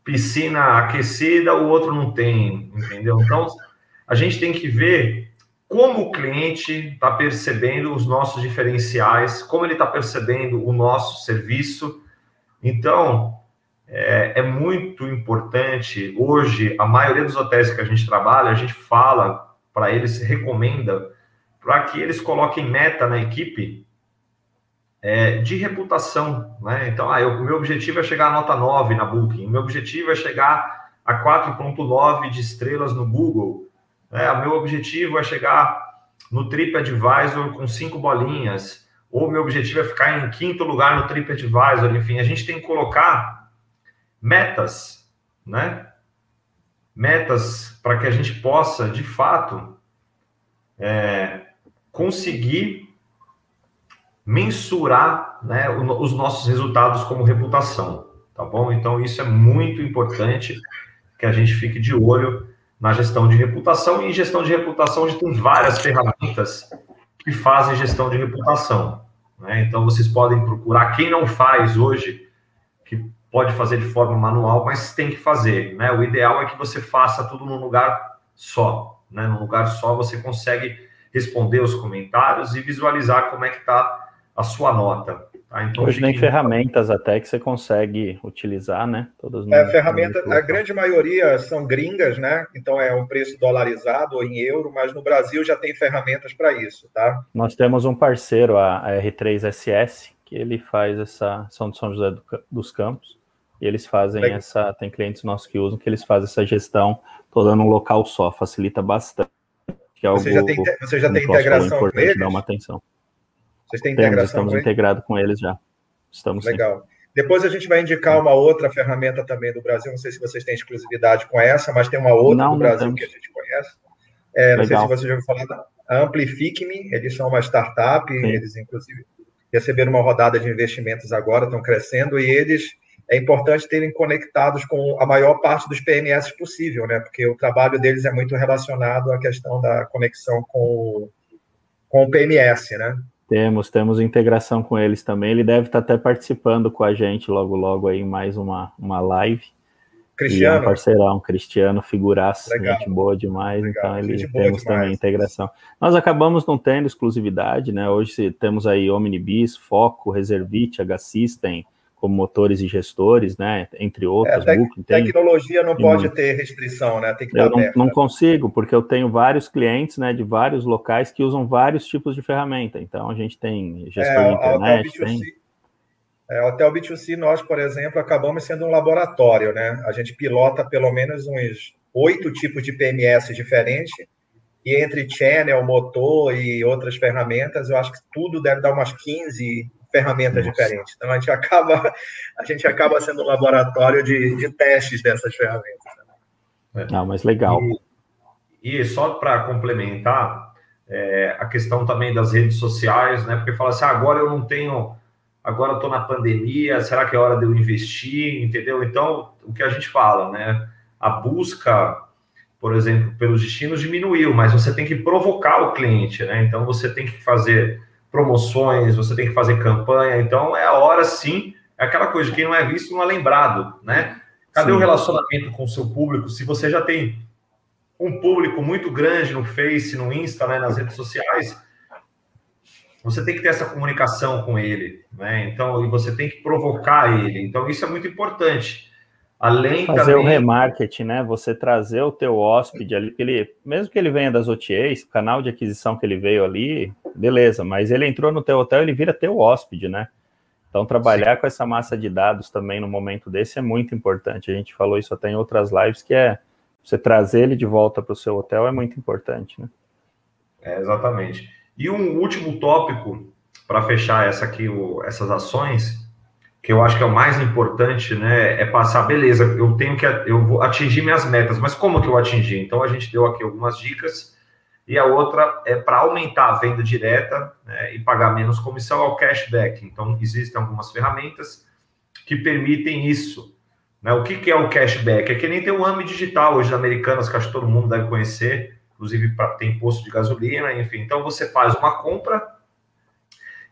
piscina aquecida, o outro não tem, entendeu? Então, a gente tem que ver como o cliente está percebendo os nossos diferenciais, como ele está percebendo o nosso serviço. Então, é, é, muito importante. Hoje, a maioria dos hotéis que a gente trabalha, a gente fala para eles, recomenda para que eles coloquem meta na equipe é, de reputação, né? Então, ah, o meu objetivo é chegar a nota 9 na Booking, o meu objetivo é chegar a 4.9 de estrelas no Google, né? o meu objetivo é chegar no TripAdvisor com cinco bolinhas, ou meu objetivo é ficar em quinto lugar no TripAdvisor, enfim, a gente tem que colocar metas, né? Metas para que a gente possa, de fato, é, conseguir mensurar né, os nossos resultados como reputação, tá bom? Então, isso é muito importante que a gente fique de olho na gestão de reputação. E gestão de reputação, a gente tem várias ferramentas que fazem gestão de reputação. Né? Então, vocês podem procurar. Quem não faz hoje, que pode fazer de forma manual, mas tem que fazer. Né? O ideal é que você faça tudo num lugar só. Né? Num lugar só, você consegue responder os comentários e visualizar como é que está a sua nota. Tá? Então, Hoje tem ferramentas até que você consegue utilizar, né? Todas é, ferramenta, a grande maioria são gringas, né? Então é um preço dolarizado ou em euro, mas no Brasil já tem ferramentas para isso, tá? Nós temos um parceiro, a R3SS, que ele faz essa São de São José dos Campos, e eles fazem Legal. essa, tem clientes nossos que usam que eles fazem essa gestão toda num local só, facilita bastante. É você, já tem, você já tem integração com eles? Dar uma atenção. Vocês têm integração Temos, estamos integrados com eles já. Estamos Legal. Sim. Depois a gente vai indicar uma outra ferramenta também do Brasil. Não sei se vocês têm exclusividade com essa, mas tem uma outra não, do Brasil que a gente conhece. É, não sei se vocês já ouviram falar da Amplific-me. Eles são uma startup. Sim. Eles, inclusive, receberam uma rodada de investimentos agora, estão crescendo. E eles é importante terem conectados com a maior parte dos PMS possível, né? Porque o trabalho deles é muito relacionado à questão da conexão com, com o PMS, né? Temos, temos integração com eles também. Ele deve estar até participando com a gente logo, logo aí em mais uma, uma live. Cristiano. E é um parceirão, Cristiano, figuraça, Legal. gente boa demais, Legal. então ele temos também integração. Nós acabamos não tendo exclusividade, né? Hoje temos aí Omnibis, Foco, Reservite, H-System, como motores e gestores, né? Entre outros. É, tec tecnologia não pode ter restrição, né? Tem que eu não, não, consigo, porque eu tenho vários clientes, né, de vários locais que usam vários tipos de ferramenta. Então a gente tem gestor é, de internet, B2C, tem. É, o Hotel B2C, nós, por exemplo, acabamos sendo um laboratório, né? A gente pilota pelo menos uns oito tipos de PMS diferentes, e entre channel, motor e outras ferramentas, eu acho que tudo deve dar umas 15 ferramentas Nossa. diferentes. Então a gente acaba a gente acaba sendo um laboratório de, de testes dessas ferramentas. Né? Não, mas legal. E, e só para complementar é, a questão também das redes sociais, né? Porque fala assim, ah, agora eu não tenho, agora eu estou na pandemia, será que é hora de eu investir? Entendeu? Então o que a gente fala, né? A busca por exemplo, pelos destinos diminuiu, mas você tem que provocar o cliente, né? Então você tem que fazer promoções, você tem que fazer campanha. Então, é a hora sim, é aquela coisa, quem não é visto não é lembrado, né? Cadê sim. o relacionamento com o seu público? Se você já tem um público muito grande no Face, no Insta, né, nas redes sociais, você tem que ter essa comunicação com ele, né? Então, e você tem que provocar ele. Então, isso é muito importante. Além fazer também... o remarketing, né? Você trazer o teu hóspede ali, ele, mesmo que ele venha das OTAs, canal de aquisição que ele veio ali, beleza, mas ele entrou no teu hotel, ele vira teu hóspede, né? Então trabalhar Sim. com essa massa de dados também no momento desse é muito importante. A gente falou isso até em outras lives que é você trazer ele de volta para o seu hotel é muito importante, né? É, exatamente. E um último tópico para fechar essa aqui, o, essas ações que eu acho que é o mais importante, né, é passar, beleza, eu tenho que, eu vou atingir minhas metas, mas como que eu atingir? Então, a gente deu aqui algumas dicas, e a outra é para aumentar a venda direta né, e pagar menos comissão ao cashback. Então, existem algumas ferramentas que permitem isso. Né? O que, que é o cashback? É que nem tem o AMI digital hoje, Americanas, que acho que todo mundo deve conhecer, inclusive pra, tem posto de gasolina, enfim. Então, você faz uma compra,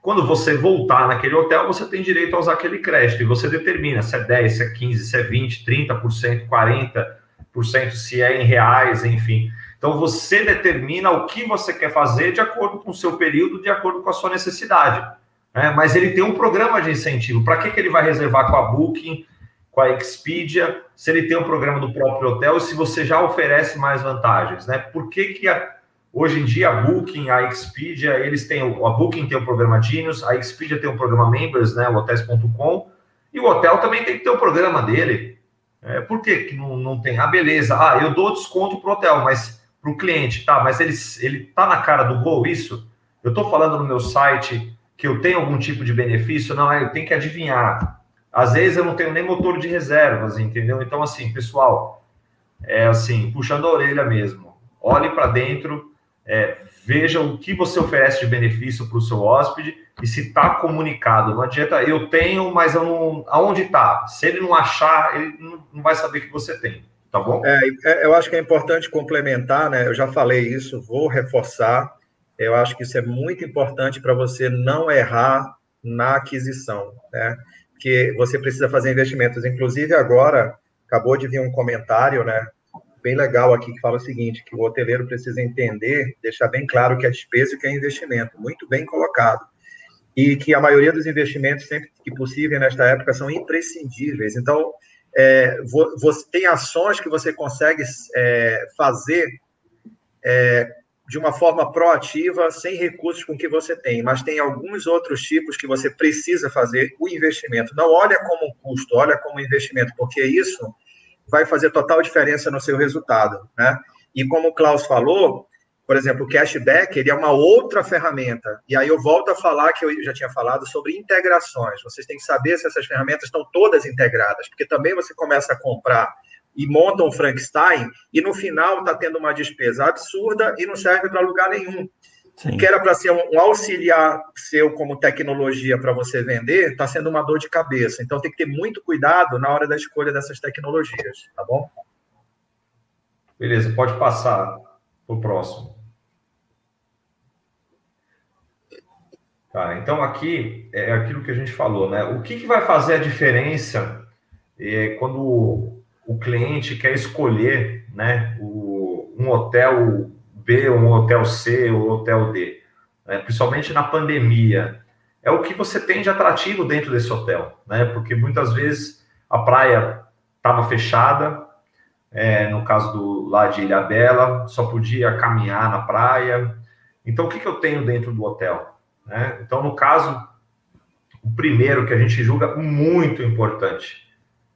quando você voltar naquele hotel, você tem direito a usar aquele crédito e você determina se é 10, se é 15, se é 20, 30%, 40%, se é em reais, enfim. Então você determina o que você quer fazer de acordo com o seu período, de acordo com a sua necessidade. Né? Mas ele tem um programa de incentivo. Para que, que ele vai reservar com a Booking, com a Expedia, se ele tem um programa do próprio hotel e se você já oferece mais vantagens? Né? Por que, que a Hoje em dia, a Booking, a Expedia, eles têm, a Booking tem o programa Genius, a Expedia tem o programa Members, né, o hotels.com, e o hotel também tem que ter o programa dele. É, por que, que não, não tem? Ah, beleza, ah, eu dou desconto para o hotel, mas para o cliente, tá, mas ele, ele tá na cara do gol isso? Eu estou falando no meu site que eu tenho algum tipo de benefício? Não, eu tenho que adivinhar. Às vezes eu não tenho nem motor de reservas, entendeu? Então, assim, pessoal, é assim, puxando a orelha mesmo. Olhe para dentro, é, veja o que você oferece de benefício para o seu hóspede e se está comunicado. Não adianta, eu tenho, mas eu não. Aonde está? Se ele não achar, ele não vai saber que você tem. Tá bom? É, é, eu acho que é importante complementar, né? Eu já falei isso, vou reforçar. Eu acho que isso é muito importante para você não errar na aquisição, né? Porque você precisa fazer investimentos. Inclusive, agora, acabou de vir um comentário, né? Bem legal aqui que fala o seguinte, que o hoteleiro precisa entender, deixar bem claro que é despesa e que é investimento, muito bem colocado. E que a maioria dos investimentos, sempre que possível nesta época, são imprescindíveis. Então, é, você tem ações que você consegue é, fazer é, de uma forma proativa, sem recursos com que você tem, mas tem alguns outros tipos que você precisa fazer o investimento. Não olha como um custo, olha como um investimento, porque isso vai fazer total diferença no seu resultado, né? E como o Klaus falou, por exemplo, o cashback ele é uma outra ferramenta. E aí eu volto a falar que eu já tinha falado sobre integrações. Vocês têm que saber se essas ferramentas estão todas integradas, porque também você começa a comprar e monta um Frankenstein e no final está tendo uma despesa absurda e não serve para lugar nenhum. Sim. que era para ser um, auxiliar seu como tecnologia para você vender, está sendo uma dor de cabeça. Então tem que ter muito cuidado na hora da escolha dessas tecnologias, tá bom? Beleza, pode passar para o próximo. Tá, então aqui é aquilo que a gente falou, né? O que, que vai fazer a diferença é, quando o cliente quer escolher né, o, um hotel B, um hotel C ou hotel D, né? principalmente na pandemia, é o que você tem de atrativo dentro desse hotel, né? Porque muitas vezes a praia estava fechada, é, no caso do lá de Ilha Bela, só podia caminhar na praia. Então, o que, que eu tenho dentro do hotel? Né? Então, no caso, o primeiro que a gente julga muito importante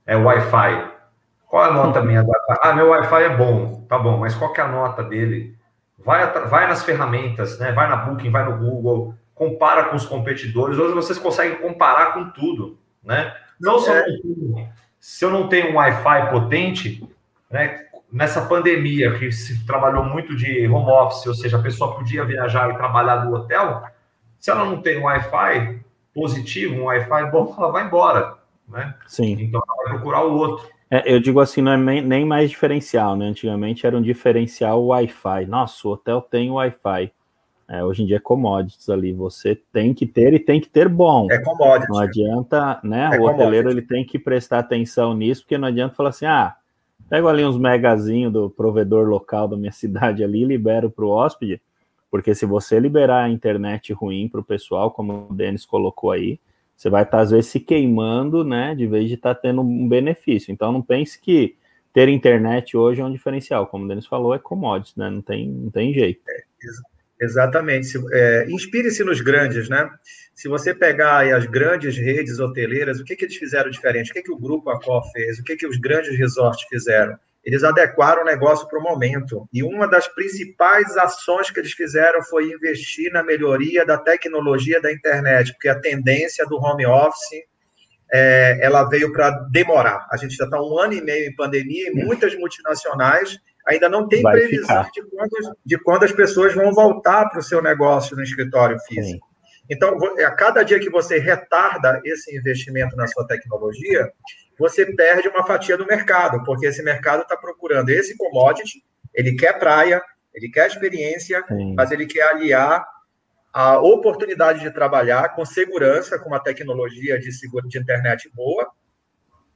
é o Wi-Fi. Qual a nota minha? Ah, meu Wi-Fi é bom, tá bom, mas qual que é a nota dele Vai, vai nas ferramentas, né? vai na Booking, vai no Google, compara com os competidores. Hoje vocês conseguem comparar com tudo. Né? Não só é. se eu não tenho um Wi-Fi potente, né? nessa pandemia que se trabalhou muito de home office, ou seja, a pessoa podia viajar e trabalhar do hotel, se ela não tem um Wi-Fi positivo, um Wi-Fi bom, ela vai embora. Né? Sim. Então ela vai procurar o outro. É, eu digo assim, não é nem mais diferencial, né? Antigamente era um diferencial Wi-Fi. Nossa, o hotel tem Wi-Fi. É, hoje em dia é commodities ali. Você tem que ter e tem que ter bom. É commodities. Não adianta, né? É o hoteleiro ele tem que prestar atenção nisso, porque não adianta falar assim, ah, pego ali uns megazinhos do provedor local da minha cidade ali e libero para o hóspede, porque se você liberar a internet ruim para o pessoal, como o Denis colocou aí, você vai estar, tá, às vezes, se queimando, né? De vez de estar tá tendo um benefício. Então, não pense que ter internet hoje é um diferencial. Como o Denis falou, é commodity, né? Não tem, não tem jeito. É, exatamente. É, Inspire-se nos grandes, né? Se você pegar as grandes redes hoteleiras, o que, que eles fizeram diferente? O que, que o Grupo Accor fez? O que, que os grandes resorts fizeram? Eles adequaram o negócio para o momento. E uma das principais ações que eles fizeram foi investir na melhoria da tecnologia da internet, porque a tendência do home office é, ela veio para demorar. A gente já está um ano e meio em pandemia e muitas multinacionais ainda não têm Vai previsão de quando, de quando, as pessoas vão voltar para o seu negócio no escritório físico. Sim. Então, a cada dia que você retarda esse investimento na sua tecnologia, você perde uma fatia do mercado, porque esse mercado está procurando esse commodity, ele quer praia, ele quer experiência, Sim. mas ele quer aliar a oportunidade de trabalhar com segurança, com uma tecnologia de, seguro, de internet boa,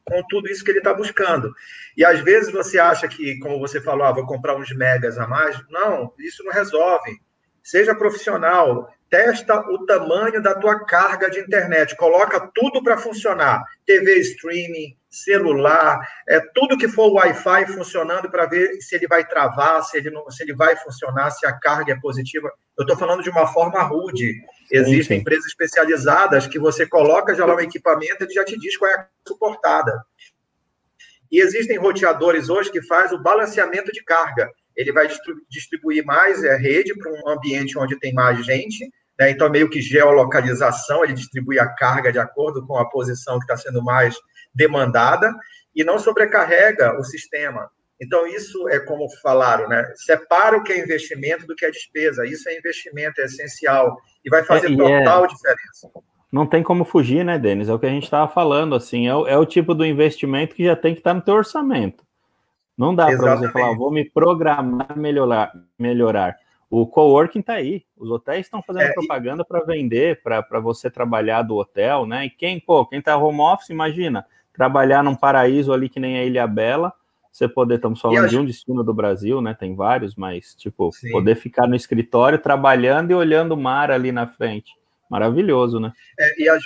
com tudo isso que ele está buscando. E às vezes você acha que, como você falou, ah, vou comprar uns megas a mais. Não, isso não resolve. Seja profissional, testa o tamanho da tua carga de internet, coloca tudo para funcionar, TV streaming, celular, é tudo que for Wi-Fi funcionando para ver se ele vai travar, se ele não, se ele vai funcionar, se a carga é positiva. Eu estou falando de uma forma rude. Existem sim, sim. empresas especializadas que você coloca já lá um equipamento, ele já te diz qual é a suportada. E existem roteadores hoje que faz o balanceamento de carga. Ele vai distribuir mais é, rede para um ambiente onde tem mais gente né? Então, meio que geolocalização, ele distribui a carga de acordo com a posição que está sendo mais demandada e não sobrecarrega o sistema. Então, isso é como falaram, né? Separa o que é investimento do que é despesa. Isso é investimento, é essencial e vai fazer é, total é... diferença. Não tem como fugir, né, Denis? É o que a gente estava falando, assim, é o, é o, tipo do investimento que já tem que estar tá no teu orçamento. Não dá para você falar, vou me programar melhorar, melhorar o coworking está aí. Os hotéis estão fazendo é, propaganda para vender, para você trabalhar do hotel, né? E quem, pô, quem está home office, imagina, trabalhar num paraíso ali que nem a Ilha Bela, você poder, estamos falando de um destino do Brasil, né? Tem vários, mas, tipo, Sim. poder ficar no escritório trabalhando e olhando o mar ali na frente. Maravilhoso, né? É, e, às,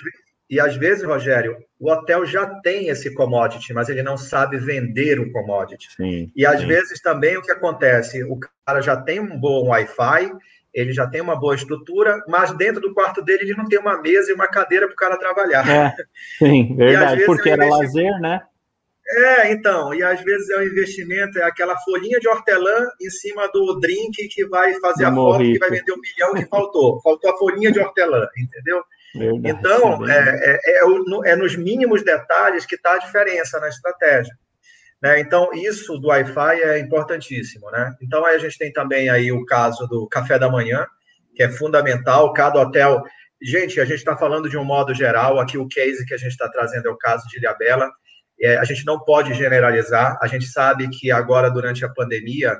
e às vezes, Rogério, o hotel já tem esse commodity, mas ele não sabe vender o commodity. Sim, e às sim. vezes também o que acontece, o cara já tem um bom Wi-Fi, ele já tem uma boa estrutura, mas dentro do quarto dele ele não tem uma mesa e uma cadeira para o cara trabalhar. É, sim, verdade, porque é um era lazer, né? É, então, e às vezes é um investimento, é aquela folhinha de hortelã em cima do drink que vai fazer a foto, que vai vender um milhão que faltou. Faltou a folhinha de hortelã, entendeu? Verdade, então, é, é, é, é, nos mínimos detalhes que está a diferença na estratégia. Né? Então, isso do Wi-Fi é importantíssimo. Né? Então, aí a gente tem também aí o caso do café da manhã, que é fundamental. Cada hotel. Gente, a gente está falando de um modo geral, aqui o case que a gente está trazendo é o caso de Ilhabela. É, a gente não pode generalizar. A gente sabe que agora, durante a pandemia,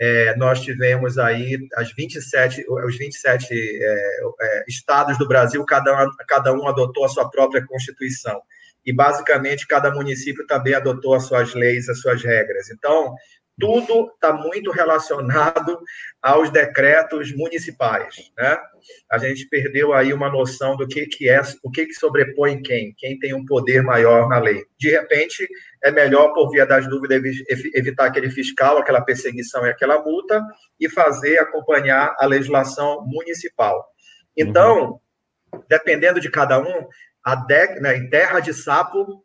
é, nós tivemos aí as 27, os 27 é, é, estados do Brasil, cada, cada um adotou a sua própria constituição. E, basicamente, cada município também adotou as suas leis, as suas regras. Então, tudo está muito relacionado aos decretos municipais, né? A gente perdeu aí uma noção do que, que é, o que, que sobrepõe quem, quem tem um poder maior na lei. De repente, é melhor, por via das dúvidas, evitar aquele fiscal, aquela perseguição e aquela multa, e fazer acompanhar a legislação municipal. Então, uhum. dependendo de cada um, a DEC, né, em terra de sapo,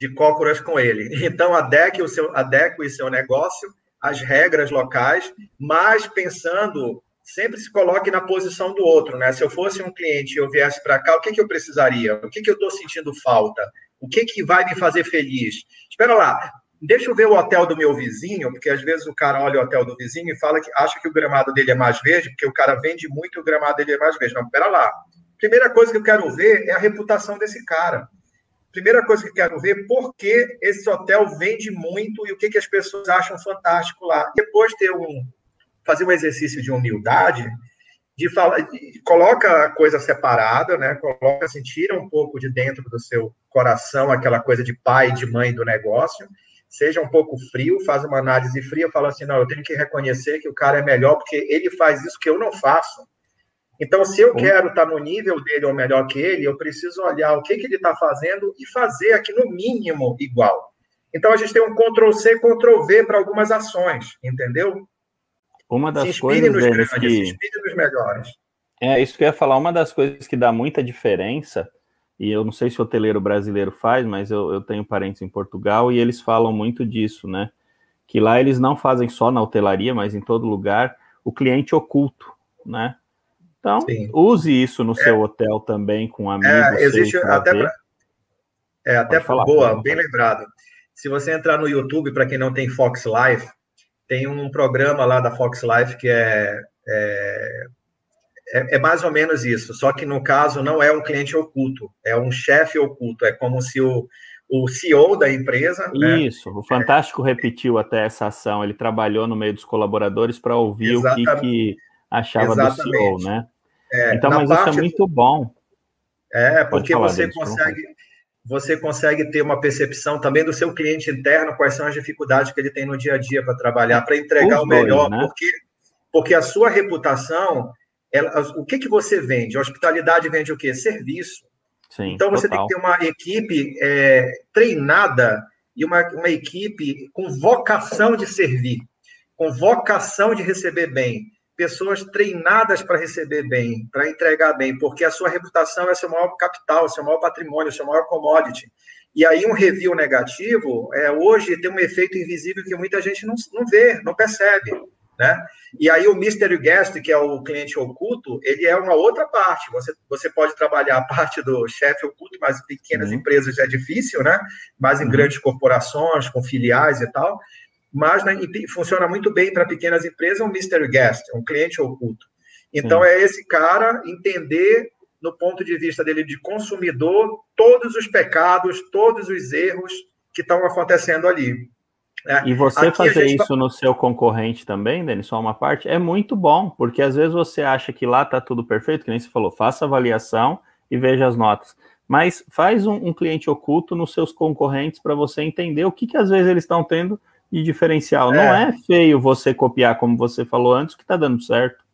de cócoras com ele. Então, adeque o seu, adeque o seu negócio às regras locais, mas pensando, sempre se coloque na posição do outro, né? Se eu fosse um cliente e eu viesse para cá, o que, que eu precisaria? O que, que eu estou sentindo falta? O que, que vai me fazer feliz? Espera lá, deixa eu ver o hotel do meu vizinho, porque às vezes o cara olha o hotel do vizinho e fala que acha que o gramado dele é mais verde, porque o cara vende muito e o gramado dele é mais verde. Não, espera lá. Primeira coisa que eu quero ver é a reputação desse cara primeira coisa que quero ver, por que esse hotel vende muito e o que, que as pessoas acham fantástico lá. Depois ter um, fazer um exercício de humildade, de falar, de, coloca a coisa separada, né? Coloca assim, tira um pouco de dentro do seu coração aquela coisa de pai e de mãe do negócio, seja um pouco frio, faz uma análise fria, fala assim, não, eu tenho que reconhecer que o cara é melhor porque ele faz isso que eu não faço. Então, se eu quero estar no nível dele ou melhor que ele, eu preciso olhar o que, que ele está fazendo e fazer aqui no mínimo igual. Então, a gente tem um Ctrl-C, Ctrl-V para algumas ações, entendeu? Uma das se coisas nos grandes, que... se inspire nos melhores. É, isso que eu ia falar, uma das coisas que dá muita diferença, e eu não sei se o hoteleiro brasileiro faz, mas eu, eu tenho parentes em Portugal e eles falam muito disso, né? Que lá eles não fazem só na hotelaria, mas em todo lugar, o cliente oculto, né? Então, Sim. use isso no é. seu hotel também com amigos. É, existe até pra, é até falar, boa, bem lembrado. Se você entrar no YouTube, para quem não tem Fox Life, tem um programa lá da Fox Life que é, é, é, é, mais ou menos isso, só que no caso não é um cliente oculto, é um chefe oculto, é como se o, o CEO da empresa. Né? Isso, né? o Fantástico repetiu até essa ação, ele trabalhou no meio dos colaboradores para ouvir Exatamente. o que, que achava Exatamente. do CEO, né? É, então, mas isso é muito bom. É, porque falar, você consegue você consegue ter uma percepção também do seu cliente interno, quais são as dificuldades que ele tem no dia a dia para trabalhar, para entregar Os o melhor, dois, né? porque, porque a sua reputação ela, o que, que você vende? A hospitalidade vende o quê? Serviço. Sim, então você total. tem que ter uma equipe é, treinada e uma, uma equipe com vocação de servir, com vocação de receber bem, pessoas treinadas para receber bem, para entregar bem, porque a sua reputação é seu maior capital, seu maior patrimônio, seu maior commodity. E aí um review negativo, é, hoje tem um efeito invisível que muita gente não, não vê, não percebe. Né? E aí o mystery guest, que é o cliente oculto, ele é uma outra parte. Você, você pode trabalhar a parte do chefe oculto, mas em pequenas uhum. empresas é difícil, né? Mas em uhum. grandes corporações, com filiais e tal. Mas né, funciona muito bem para pequenas empresas um mystery guest, um cliente oculto. Então é esse cara entender no ponto de vista dele de consumidor todos os pecados, todos os erros que estão acontecendo ali. É. E você Aqui fazer isso no seu concorrente também, Denis, só uma parte, é muito bom, porque às vezes você acha que lá está tudo perfeito, que nem você falou, faça avaliação e veja as notas. Mas faz um, um cliente oculto nos seus concorrentes para você entender o que, que às vezes eles estão tendo de diferencial. É. Não é feio você copiar, como você falou antes, que está dando certo.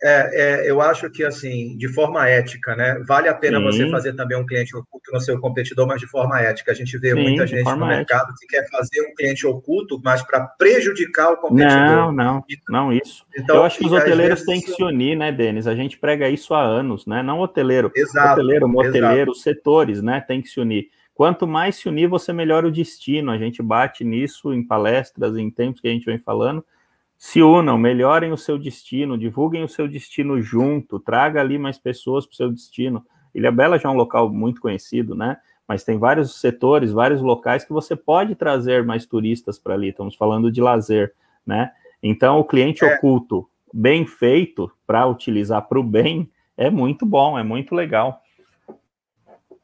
É, é, eu acho que, assim, de forma ética, né? Vale a pena Sim. você fazer também um cliente oculto no seu competidor, mas de forma ética. A gente vê Sim, muita gente no mercado que quer fazer um cliente oculto, mas para prejudicar o competidor. Não, não, não isso. Então, eu acho que os hoteleiros têm que se unir, né, Denis? A gente prega isso há anos, né? Não hoteleiro. Exato. Hoteleiro, moteleiro, exato. setores, né? Tem que se unir. Quanto mais se unir, você melhora o destino. A gente bate nisso em palestras, em tempos que a gente vem falando se unam, melhorem o seu destino, divulguem o seu destino junto, traga ali mais pessoas para o seu destino. Ilha Bela já é um local muito conhecido, né? Mas tem vários setores, vários locais que você pode trazer mais turistas para ali. Estamos falando de lazer, né? Então, o cliente é. oculto bem feito para utilizar para o bem é muito bom, é muito legal.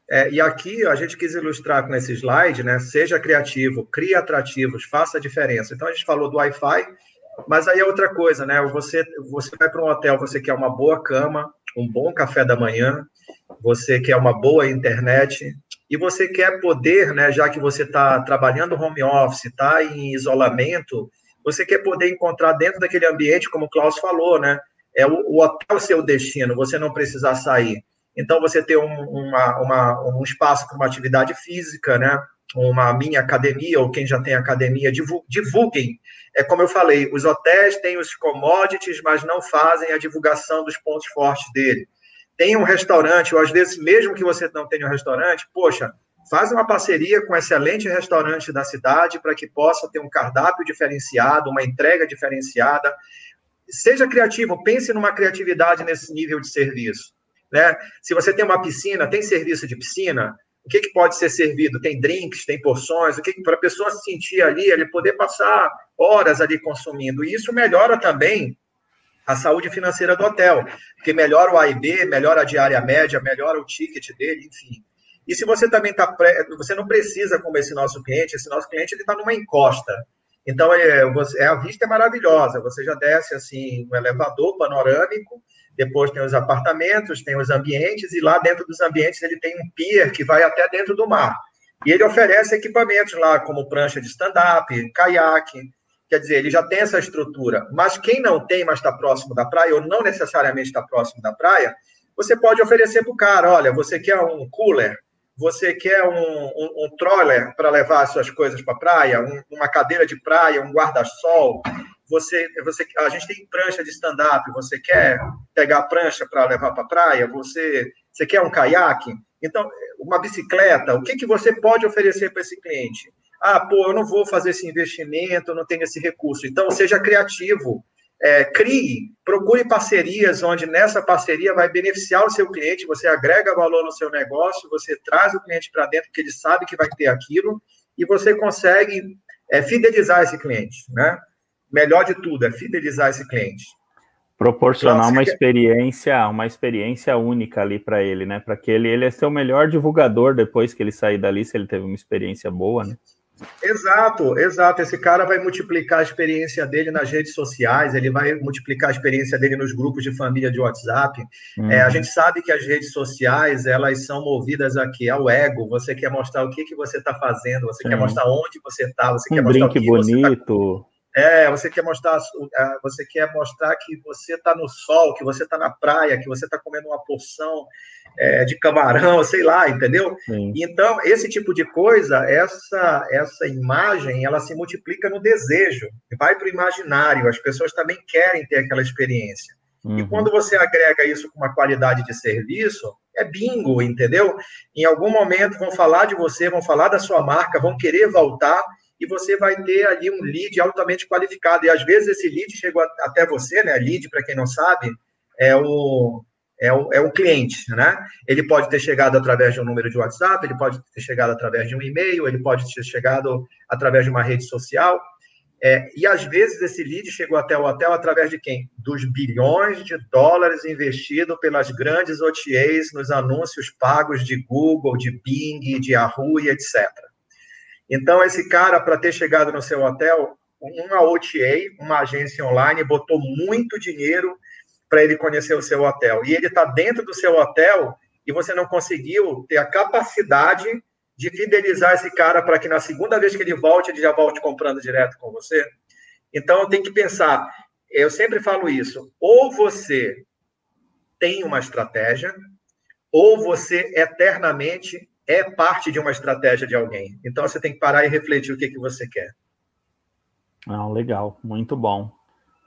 É, e aqui a gente quis ilustrar com esse slide, né? Seja criativo, crie atrativos, faça a diferença. Então a gente falou do Wi-Fi, mas aí é outra coisa, né? Você, você vai para um hotel, você quer uma boa cama, um bom café da manhã, você quer uma boa internet, e você quer poder, né, já que você está trabalhando home office, está em isolamento, você quer poder encontrar dentro daquele ambiente, como o Klaus falou, né? É o, o hotel seu destino, você não precisar sair. Então, você ter um, uma, uma, um espaço para uma atividade física, né? Uma mini academia, ou quem já tem academia, divulguem é como eu falei, os hotéis têm os commodities, mas não fazem a divulgação dos pontos fortes dele. Tem um restaurante, ou às vezes, mesmo que você não tenha um restaurante, poxa, faz uma parceria com um excelente restaurante da cidade para que possa ter um cardápio diferenciado, uma entrega diferenciada. Seja criativo, pense numa criatividade nesse nível de serviço. Né? Se você tem uma piscina, tem serviço de piscina, o que, que pode ser servido? Tem drinks, tem porções, o que, que para a pessoa se sentir ali, ele poder passar horas ali consumindo. E isso melhora também a saúde financeira do hotel, porque melhora o A e B, melhora a diária média, melhora o ticket dele, enfim. E se você também está, você não precisa como esse nosso cliente, esse nosso cliente ele está numa encosta. Então é, você, a vista é maravilhosa. Você já desce assim um elevador panorâmico depois tem os apartamentos, tem os ambientes, e lá dentro dos ambientes ele tem um pier que vai até dentro do mar. E ele oferece equipamentos lá, como prancha de stand-up, caiaque. Quer dizer, ele já tem essa estrutura. Mas quem não tem, mas está próximo da praia, ou não necessariamente está próximo da praia, você pode oferecer para o cara: olha, você quer um cooler, você quer um, um, um troller para levar as suas coisas para a praia, um, uma cadeira de praia, um guarda-sol, você, você, a gente tem prancha de stand-up, você quer pegar a prancha para levar para a praia, você, você quer um caiaque, então, uma bicicleta, o que, que você pode oferecer para esse cliente? Ah, pô, eu não vou fazer esse investimento, eu não tenho esse recurso. Então, seja criativo, é, crie, procure parcerias onde nessa parceria vai beneficiar o seu cliente, você agrega valor no seu negócio, você traz o cliente para dentro, porque ele sabe que vai ter aquilo, e você consegue é, fidelizar esse cliente, né? melhor de tudo, é fidelizar esse cliente. Proporcionar uma experiência, uma experiência única ali para ele, né? Para que ele, ele é ser o melhor divulgador depois que ele sair dali, se ele teve uma experiência boa, né? Exato, exato. Esse cara vai multiplicar a experiência dele nas redes sociais, ele vai multiplicar a experiência dele nos grupos de família de WhatsApp. Uhum. É, a gente sabe que as redes sociais elas são movidas aqui ao ego. Você quer mostrar o que, que você está fazendo, você Sim. quer mostrar onde você está, você um quer mostrar o que bonito. Você tá É, você quer mostrar, você quer mostrar que você está no sol, que você está na praia, que você está comendo uma porção é, de camarão, sei lá, entendeu? Sim. Então, esse tipo de coisa, essa, essa imagem, ela se multiplica no desejo, vai para o imaginário, as pessoas também querem ter aquela experiência. Uhum. E quando você agrega isso com uma qualidade de serviço, é bingo, entendeu? Em algum momento vão falar de você, vão falar da sua marca, vão querer voltar e você vai ter ali um lead altamente qualificado. E às vezes esse lead chegou até você, né? Lead, para quem não sabe, é o, é o, é o cliente, né? Ele pode ter chegado através de um número de WhatsApp, ele pode ter chegado através de um e-mail, ele pode ter chegado através de uma rede social. É, e às vezes esse lead chegou até o hotel através de quem? Dos bilhões de dólares investidos pelas grandes OTAs nos anúncios pagos de Google, de Bing, de Yahoo e etc. Então, esse cara, para ter chegado no seu hotel, uma OTA, uma agência online, botou muito dinheiro para ele conhecer o seu hotel. E ele está dentro do seu hotel e você não conseguiu ter a capacidade de fidelizar esse cara para que na segunda vez que ele volte, ele já volte comprando direto com você? Então, tem que pensar. Eu sempre falo isso. Ou você tem uma estratégia, ou você eternamente é parte de uma estratégia de alguém. Então, você tem que parar e refletir o que, que você quer. Ah, legal, muito bom.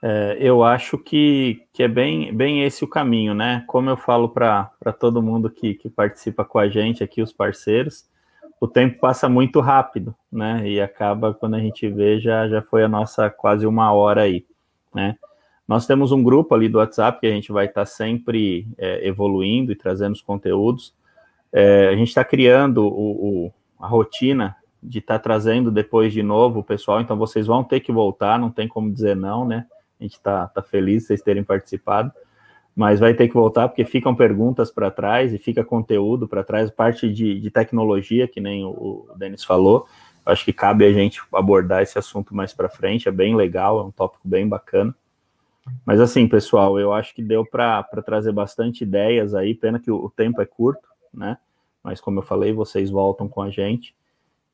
É, eu acho que, que é bem, bem esse o caminho, né? Como eu falo para todo mundo que, que participa com a gente aqui, os parceiros, o tempo passa muito rápido, né? E acaba quando a gente vê já, já foi a nossa quase uma hora aí, né? Nós temos um grupo ali do WhatsApp que a gente vai estar tá sempre é, evoluindo e trazendo os conteúdos. É, a gente está criando o, o, a rotina de estar tá trazendo depois de novo o pessoal, então vocês vão ter que voltar, não tem como dizer não, né? A gente está tá feliz de vocês terem participado mas vai ter que voltar porque ficam perguntas para trás e fica conteúdo para trás, parte de, de, tecnologia, que nem o, o Denis falou. Acho que cabe a gente abordar esse assunto mais para frente, é bem legal, é um tópico bem bacana. Mas assim, pessoal, eu acho que deu para trazer bastante ideias aí, pena que o, o, tempo é curto, né? Mas como eu falei, vocês voltam com a gente.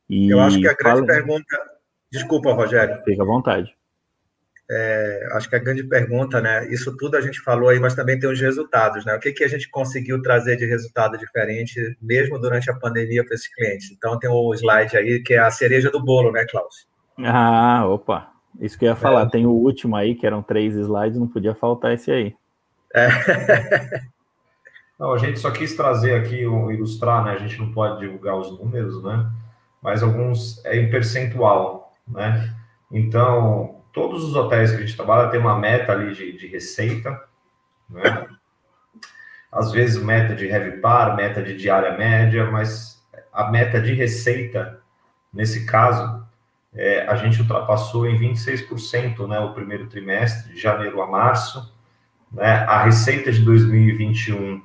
E eu acho que a grande pergunta. Desculpa, Rogério. Fica à vontade. É, acho que a grande pergunta, né? Isso tudo a gente falou aí, mas também tem os resultados, né? O que, que a gente conseguiu trazer de resultado diferente, mesmo durante a pandemia, para esses clientes? Então, tem o um slide aí, que é a cereja do bolo, né, Klaus? Ah, opa! Isso que eu ia falar. É. Tem o último aí, que eram três slides, não podia faltar esse aí. É. Não, a gente só quis trazer aqui, ilustrar, né? A gente não pode divulgar os números, né? Mas alguns é em percentual, né? Então, todos os hotéis que a gente trabalha tem uma meta ali de, de receita, né? Às vezes meta de heavy par, meta de diária média, mas a meta de receita, nesse caso, é, a gente ultrapassou em 26%, né, o primeiro trimestre, de janeiro a março, né? A receita de 2021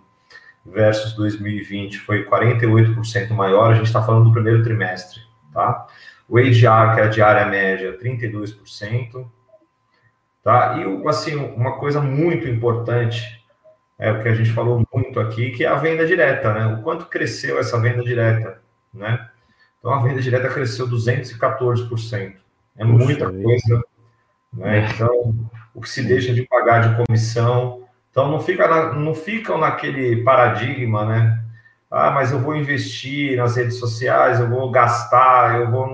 versus 2020 foi 48% maior, a gente está falando do primeiro trimestre, tá? O AGR, que é a diária média, 32%. Tá? E, assim, uma coisa muito importante, é o que a gente falou muito aqui, que é a venda direta, né? O quanto cresceu essa venda direta, né? Então, a venda direta cresceu 214%. É muita coisa, né? É. Então, o que se deixa de pagar de comissão. Então, não, fica na, não ficam naquele paradigma, né? Ah, mas eu vou investir nas redes sociais, eu vou gastar, eu vou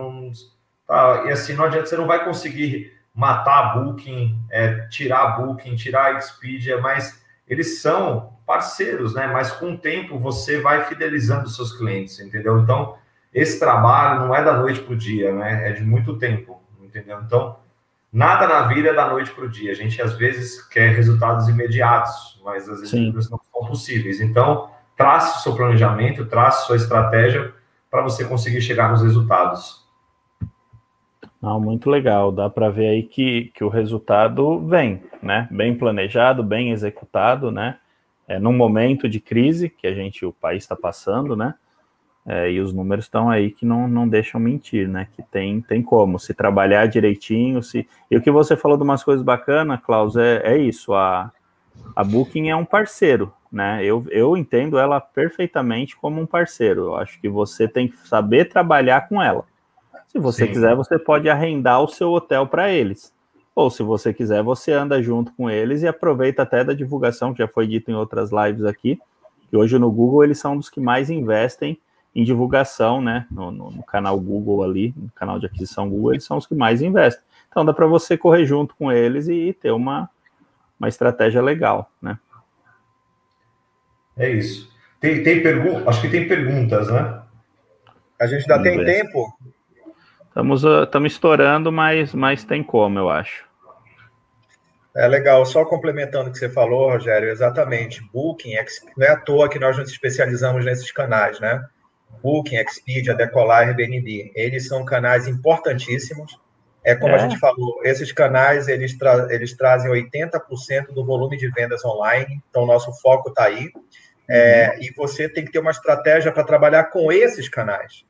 Tá? E assim, não adianta, você não vai conseguir matar a Booking, é, tirar a Booking, tirar a Expedia, mas eles são parceiros, né? Mas com o tempo você vai fidelizando seus clientes, entendeu? Então, esse trabalho não é da noite para o dia, né? É de muito tempo, entendeu? Então, nada na vida é da noite para o dia. A gente às vezes quer resultados imediatos, mas às vezes Sim. não são possíveis. Então, trace o seu planejamento, trace sua estratégia para você conseguir chegar nos resultados. Não, muito legal. Dá para ver aí que, que o resultado vem, né? Bem planejado, bem executado, né? É, num momento de crise que a gente, o país está passando, né? É, e os números estão aí que não, não deixam mentir, né? Que tem, tem como se trabalhar direitinho. Se... E o que você falou de umas coisas bacanas, Klaus, é, é isso. A, a Booking é um parceiro, né? Eu, eu entendo ela perfeitamente como um parceiro. Eu acho que você tem que saber trabalhar com ela. Se você Sim. quiser, você pode arrendar o seu hotel para eles. ou se você quiser, você anda junto com eles e aproveita até da divulgação, que já foi dito em outras lives aqui, que hoje no Google eles são dos que mais investem em divulgação, né? No, no, no canal Google ali, no canal de aquisição Google, eles são os que mais investem. Então dá para você correr junto com eles e ter uma, uma estratégia legal, né? É isso. Tem, tem perguntas? Acho que tem perguntas, né? A gente ainda tem ver. tempo? Estamos, estamos estourando, mas, mas tem como, eu acho. É legal, só complementando o que você falou, Rogério, exatamente. Booking, não é à toa que nós nos especializamos nesses canais, né? Booking, Expedia, Decolar, Airbnb. Eles são canais importantíssimos. É como é. a gente falou, esses canais eles, tra eles trazem 80% do volume de vendas online, então nosso foco está aí. É, uhum. E você tem que ter uma estratégia para trabalhar com esses canais.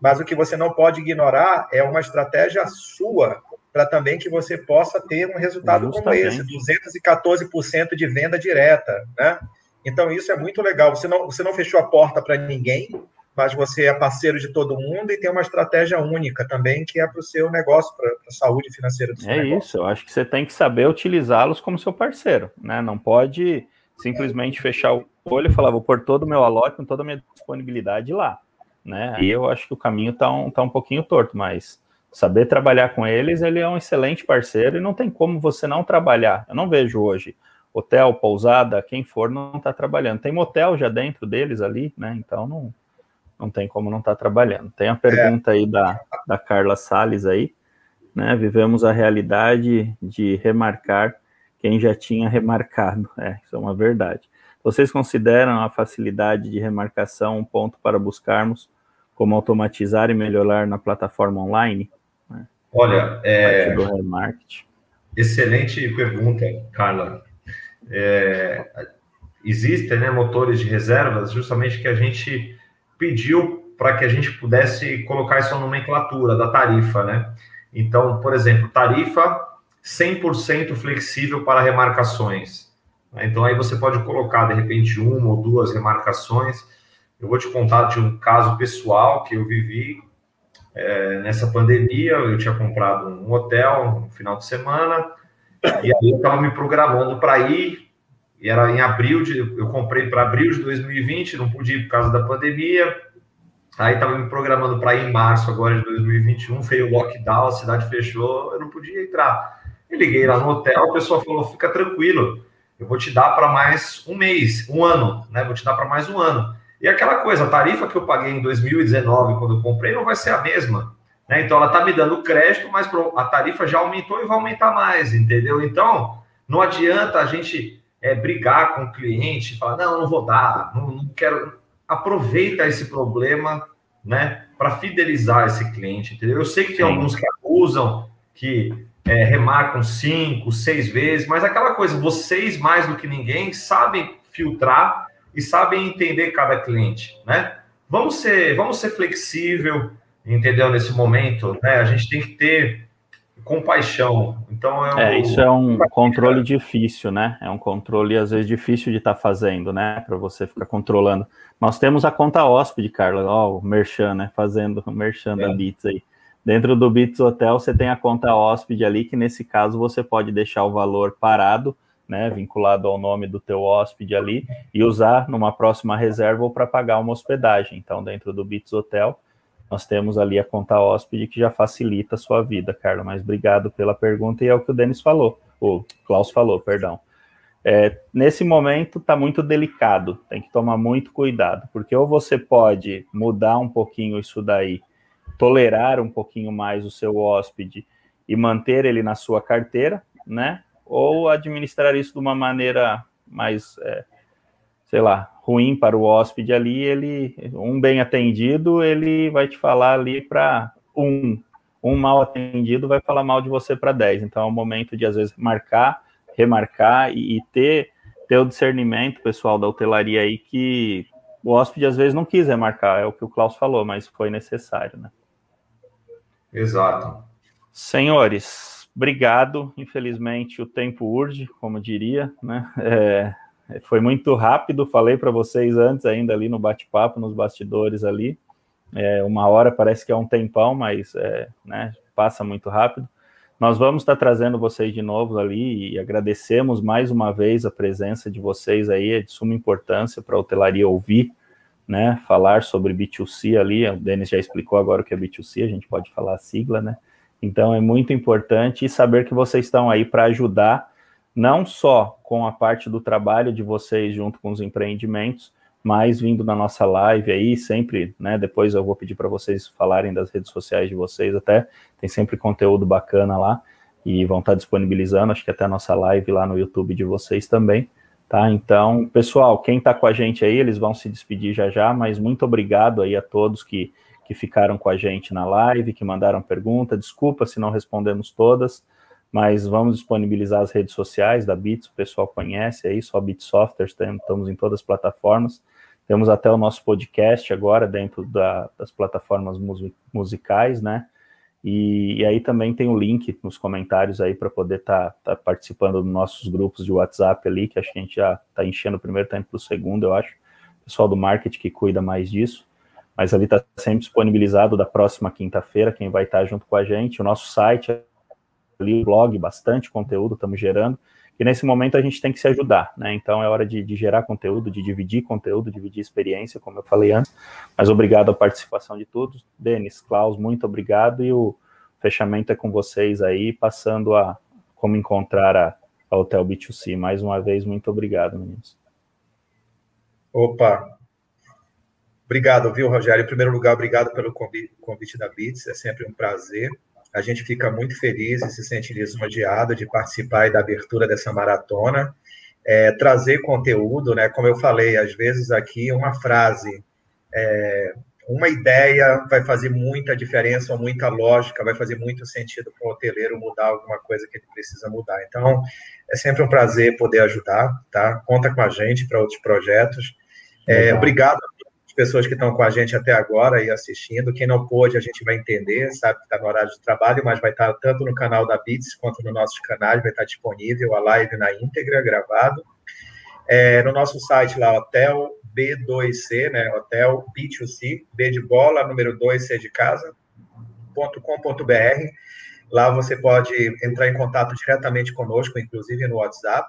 Mas o que você não pode ignorar é uma estratégia sua para também que você possa ter um resultado Justamente. como esse, 214% de venda direta, né? Então isso é muito legal. Você não, você não fechou a porta para ninguém, mas você é parceiro de todo mundo e tem uma estratégia única também que é para o seu negócio, para a saúde financeira do seu É negócio. isso. Eu acho que você tem que saber utilizá-los como seu parceiro, né? Não pode simplesmente fechar o olho e falar vou pôr todo o meu alote com toda a minha disponibilidade lá, né? Aí eu acho que o caminho está um, tá um pouquinho torto, mas saber trabalhar com eles, ele é um excelente parceiro e não tem como você não trabalhar. Eu não vejo hoje hotel, pousada, quem for não está trabalhando. Tem motel já dentro deles ali, né? Então não, não tem como não estar tá trabalhando. Tem a pergunta é. aí da, da Carla Sales aí, né? Vivemos a realidade de remarcar quem já tinha remarcado. É, isso é uma verdade. Vocês consideram a facilidade de remarcação um ponto para buscarmos como automatizar e melhorar na plataforma online? Olha, é... Excelente pergunta, Carla. É... Existem né, motores de reservas justamente que a gente pediu para que a gente pudesse colocar essa nomenclatura da tarifa, né? Então, por exemplo, tarifa 100% flexível para remarcações. Então, aí você pode colocar, de repente, uma ou duas remarcações. Eu vou te contar de um caso pessoal que eu vivi é, nessa pandemia, eu tinha comprado um hotel no final de semana, e aí eu estava me programando para ir, e era em abril, de, eu comprei para abril de 2020, não pude ir por causa da pandemia, aí estava me programando para ir em março agora de 2021, veio o lockdown, a cidade fechou, eu não podia entrar. Eu liguei lá no hotel, a pessoa falou, fica tranquilo, eu vou te dar para mais um mês, um ano, né? Vou te dar para mais um ano. E aquela coisa, a tarifa que eu paguei em 2019, quando eu comprei, não vai ser a mesma. Né? Então, ela está me dando crédito, mas a tarifa já aumentou e vai aumentar mais, entendeu? Então, não adianta a gente é, brigar com o cliente, falar, não, não vou dar, não, não quero. Aproveita esse problema, né, para fidelizar esse cliente, entendeu? Eu sei que tem Sim. alguns que abusam, que é, remarcam cinco, seis vezes, mas aquela coisa, vocês mais do que ninguém sabem filtrar e sabem entender cada cliente, né? Vamos ser, vamos ser flexível, entendeu? Nesse momento, né? A gente tem que ter compaixão. Então é, um, é isso é um controle difícil, né? É um controle às vezes difícil de estar tá fazendo, né? Para você ficar controlando. Nós temos a conta hóspede, Carla, ó, o Merchan, né? Fazendo o Merchan é. da Bits aí. Dentro do Bits Hotel, você tem a conta hóspede ali, que nesse caso você pode deixar o valor parado né, vinculado ao nome do teu hóspede ali, e usar numa próxima reserva ou para pagar uma hospedagem. Então, dentro do Bits Hotel, nós temos ali a conta hóspede que já facilita a sua vida, Carla. Mas obrigado pela pergunta e é o que o Denis falou, o Klaus falou, perdão. É, nesse momento está muito delicado, tem que tomar muito cuidado, porque ou você pode mudar um pouquinho isso daí, tolerar um pouquinho mais o seu hóspede e manter ele na sua carteira, né? ou administrar isso de uma maneira mais, é, sei lá, ruim para o hóspede ali, ele, um bem atendido, ele vai te falar ali para um, um mal atendido vai falar mal de você para dez. Então é o momento de, às vezes, marcar, remarcar e, e ter, ter o discernimento, pessoal da hotelaria aí, que o hóspede às vezes não quis remarcar, é o que o Klaus falou, mas foi necessário, né? Exato. Senhores, Obrigado. Infelizmente, o tempo urge, como diria, né? É, foi muito rápido, falei para vocês antes, ainda ali no bate-papo, nos bastidores ali. É, uma hora parece que é um tempão, mas é, né, passa muito rápido. Nós vamos estar trazendo vocês de novo ali e agradecemos mais uma vez a presença de vocês aí, é de suma importância para a hotelaria ouvir, né, falar sobre B2C ali, o Denis já explicou agora o que é B2C, a gente pode falar a sigla, né, então é muito importante saber que vocês estão aí para ajudar, não só com a parte do trabalho de vocês junto com os empreendimentos, mas vindo na nossa live aí, sempre, né? Depois eu vou pedir para vocês falarem das redes sociais de vocês, até tem sempre conteúdo bacana lá e vão estar disponibilizando, acho que até a nossa live lá no YouTube de vocês também, tá? Então, pessoal, quem está com a gente aí, eles vão se despedir já já, mas muito obrigado aí a todos que, que ficaram com a gente na live, que mandaram pergunta, desculpa se não respondemos todas, mas vamos disponibilizar as redes sociais da Bits, o pessoal conhece aí, só Bit Software, estamos em todas as plataformas, temos até o nosso podcast agora dentro da, das plataformas musicais, né? E, e, aí também tem o link nos comentários aí para poder estar tá, tá participando dos nossos grupos de WhatsApp ali, que acho que a gente já está enchendo o primeiro tempo para o segundo, eu acho. O pessoal do marketing que cuida mais disso. Mas ali está sempre disponibilizado da próxima quinta-feira, quem vai estar tá junto com a gente. O nosso site ali, o blog, bastante conteúdo estamos gerando. E nesse momento a gente tem que se ajudar, né? Então é hora de, de, gerar conteúdo, de dividir conteúdo, dividir experiência, como eu falei antes. Mas obrigado à participação de todos. Denis, Klaus, muito obrigado. E o fechamento é com vocês aí, passando a como encontrar a, a Hotel B2C. Mais uma vez, muito obrigado, meninos. Opa, Obrigado, viu, Rogério? Em primeiro lugar, obrigado pelo convite, convite da BITS, é sempre um prazer. A gente fica muito feliz e se sente lisonjeado de participar da abertura dessa maratona. É, trazer conteúdo, né? Como eu falei, às vezes aqui uma frase, é, uma ideia vai fazer muita diferença ou muita lógica, vai fazer muito sentido para o hoteleiro mudar alguma coisa que ele precisa mudar. Então, é sempre um prazer poder ajudar, tá? Conta com a gente para outros projetos. É, obrigado pessoas que estão com a gente até agora e assistindo. Quem não pôde, a gente vai entender, sabe que está no horário de trabalho, mas vai estar tá tanto no canal da Bits quanto no nossos canais, vai estar tá disponível a live na íntegra, gravado. É, no nosso site lá, Hotel B2C, né? Hotel B2C, B de bola, número 2, C de casa, .com.br. Lá você pode entrar em contato diretamente conosco, inclusive no WhatsApp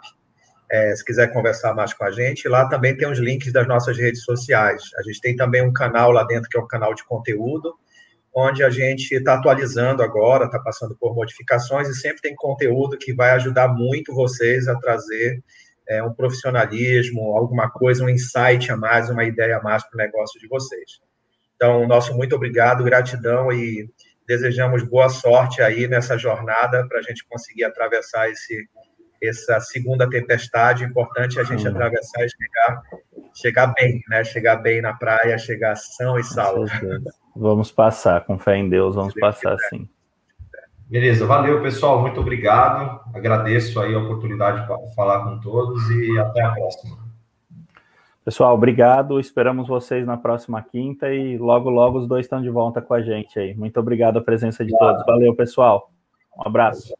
é, se quiser conversar mais com a gente. Lá também tem os links das nossas redes sociais. A gente tem também um canal lá dentro que é um canal de conteúdo, onde a gente está atualizando agora, está passando por modificações e sempre tem conteúdo que vai ajudar muito vocês a trazer é, um profissionalismo, alguma coisa, um insight a mais, uma ideia a mais para o negócio de vocês. Então, nosso muito obrigado, gratidão e desejamos boa sorte aí nessa jornada para a gente conseguir atravessar esse essa segunda tempestade, importante a gente atravessar e chegar, chegar bem, né? Chegar bem na praia, chegar são e salvo. Vamos passar, com fé em Deus, vamos passar sim. Beleza, valeu pessoal, muito obrigado. Agradeço aí a oportunidade para falar com todos e até a próxima. Pessoal, obrigado. Esperamos vocês na próxima quinta e logo, logo os dois estão de volta com a gente aí. Muito obrigado a presença de todos. Valeu, pessoal. Um abraço.